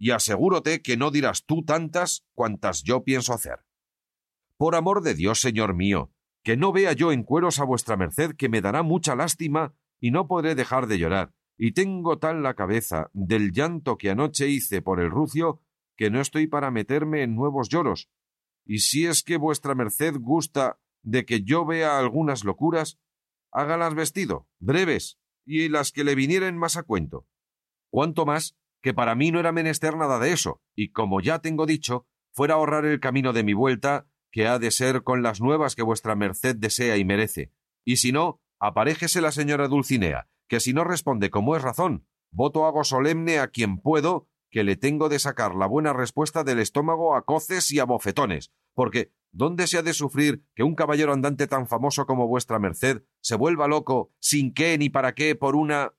y asegúrote que no dirás tú tantas cuantas yo pienso hacer. Por amor de Dios, señor mío, que no vea yo en cueros a vuestra merced que me dará mucha lástima y no podré dejar de llorar, y tengo tal la cabeza del llanto que anoche hice por el rucio que no estoy para meterme en nuevos lloros. Y si es que vuestra merced gusta de que yo vea algunas locuras, hágalas vestido, breves, y las que le vinieren más a cuento. Cuanto más que para mí no era menester nada de eso, y como ya tengo dicho, fuera ahorrar el camino de mi vuelta que ha de ser con las nuevas que vuestra merced desea y merece. Y si no, aparéjese la señora Dulcinea, que si no responde como es razón, voto hago solemne a quien puedo que le tengo de sacar la buena respuesta del estómago a coces y a bofetones, porque ¿dónde se ha de sufrir que un caballero andante tan famoso como vuestra merced se vuelva loco sin qué ni para qué por una...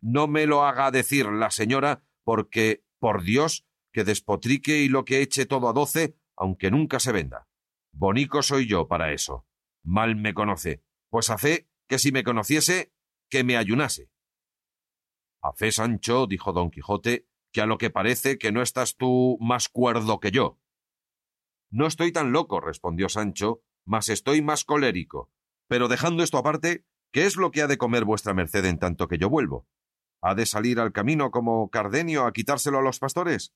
No me lo haga decir la señora, porque, por Dios, que despotrique y lo que eche todo a doce, aunque nunca se venda. Bonico soy yo para eso. Mal me conoce, pues a fe que si me conociese, que me ayunase. A fe, Sancho, dijo don Quijote, que a lo que parece que no estás tú más cuerdo que yo. No estoy tan loco, respondió Sancho, mas estoy más colérico. Pero dejando esto aparte, ¿qué es lo que ha de comer vuestra merced en tanto que yo vuelvo? ¿Ha de salir al camino como Cardenio a quitárselo a los pastores?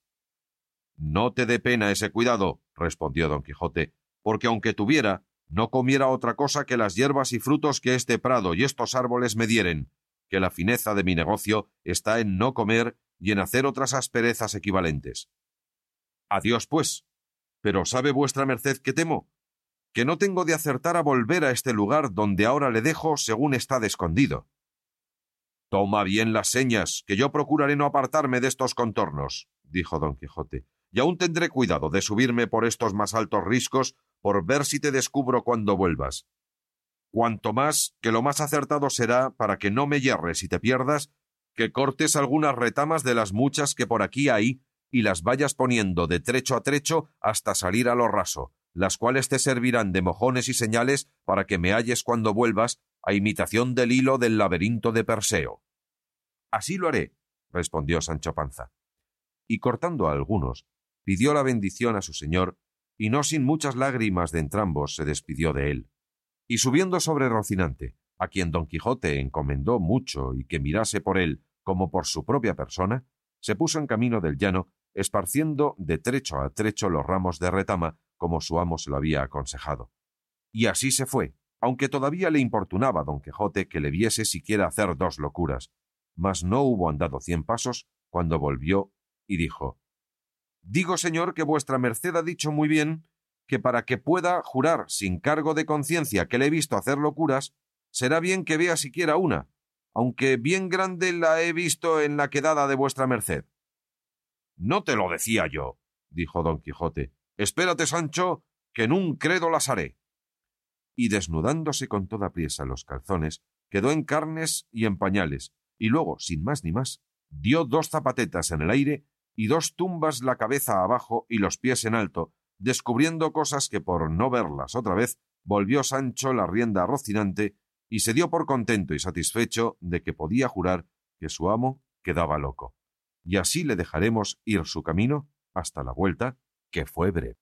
No te dé pena ese cuidado, respondió don Quijote, porque aunque tuviera, no comiera otra cosa que las hierbas y frutos que este prado y estos árboles me dieren, que la fineza de mi negocio está en no comer y en hacer otras asperezas equivalentes. Adiós, pues. Pero ¿sabe vuestra merced que temo? Que no tengo de acertar a volver a este lugar donde ahora le dejo según está de escondido. Toma bien las señas, que yo procuraré no apartarme de estos contornos, dijo don Quijote, y aún tendré cuidado de subirme por estos más altos riscos por ver si te descubro cuando vuelvas. Cuanto más que lo más acertado será, para que no me yerres y te pierdas, que cortes algunas retamas de las muchas que por aquí hay y las vayas poniendo de trecho a trecho hasta salir a lo raso, las cuales te servirán de mojones y señales para que me halles cuando vuelvas, a imitación del hilo del laberinto de Perseo. Así lo haré, respondió Sancho Panza. Y cortando a algunos, pidió la bendición a su señor, y no sin muchas lágrimas de entrambos se despidió de él. Y subiendo sobre Rocinante, a quien don Quijote encomendó mucho y que mirase por él como por su propia persona, se puso en camino del llano, esparciendo de trecho a trecho los ramos de retama como su amo se lo había aconsejado. Y así se fue, aunque todavía le importunaba don Quijote que le viese siquiera hacer dos locuras, mas no hubo andado cien pasos cuando volvió y dijo Digo, señor, que vuestra merced ha dicho muy bien que para que pueda jurar sin cargo de conciencia que le he visto hacer locuras, será bien que vea siquiera una, aunque bien grande la he visto en la quedada de vuestra merced. No te lo decía yo, dijo don Quijote. Espérate, Sancho, que en un credo las haré. Y desnudándose con toda priesa los calzones, quedó en carnes y en pañales, y luego, sin más ni más, dio dos zapatetas en el aire y dos tumbas la cabeza abajo y los pies en alto, descubriendo cosas que por no verlas otra vez volvió Sancho la rienda Rocinante y se dio por contento y satisfecho de que podía jurar que su amo quedaba loco. Y así le dejaremos ir su camino hasta la vuelta, que fue breve.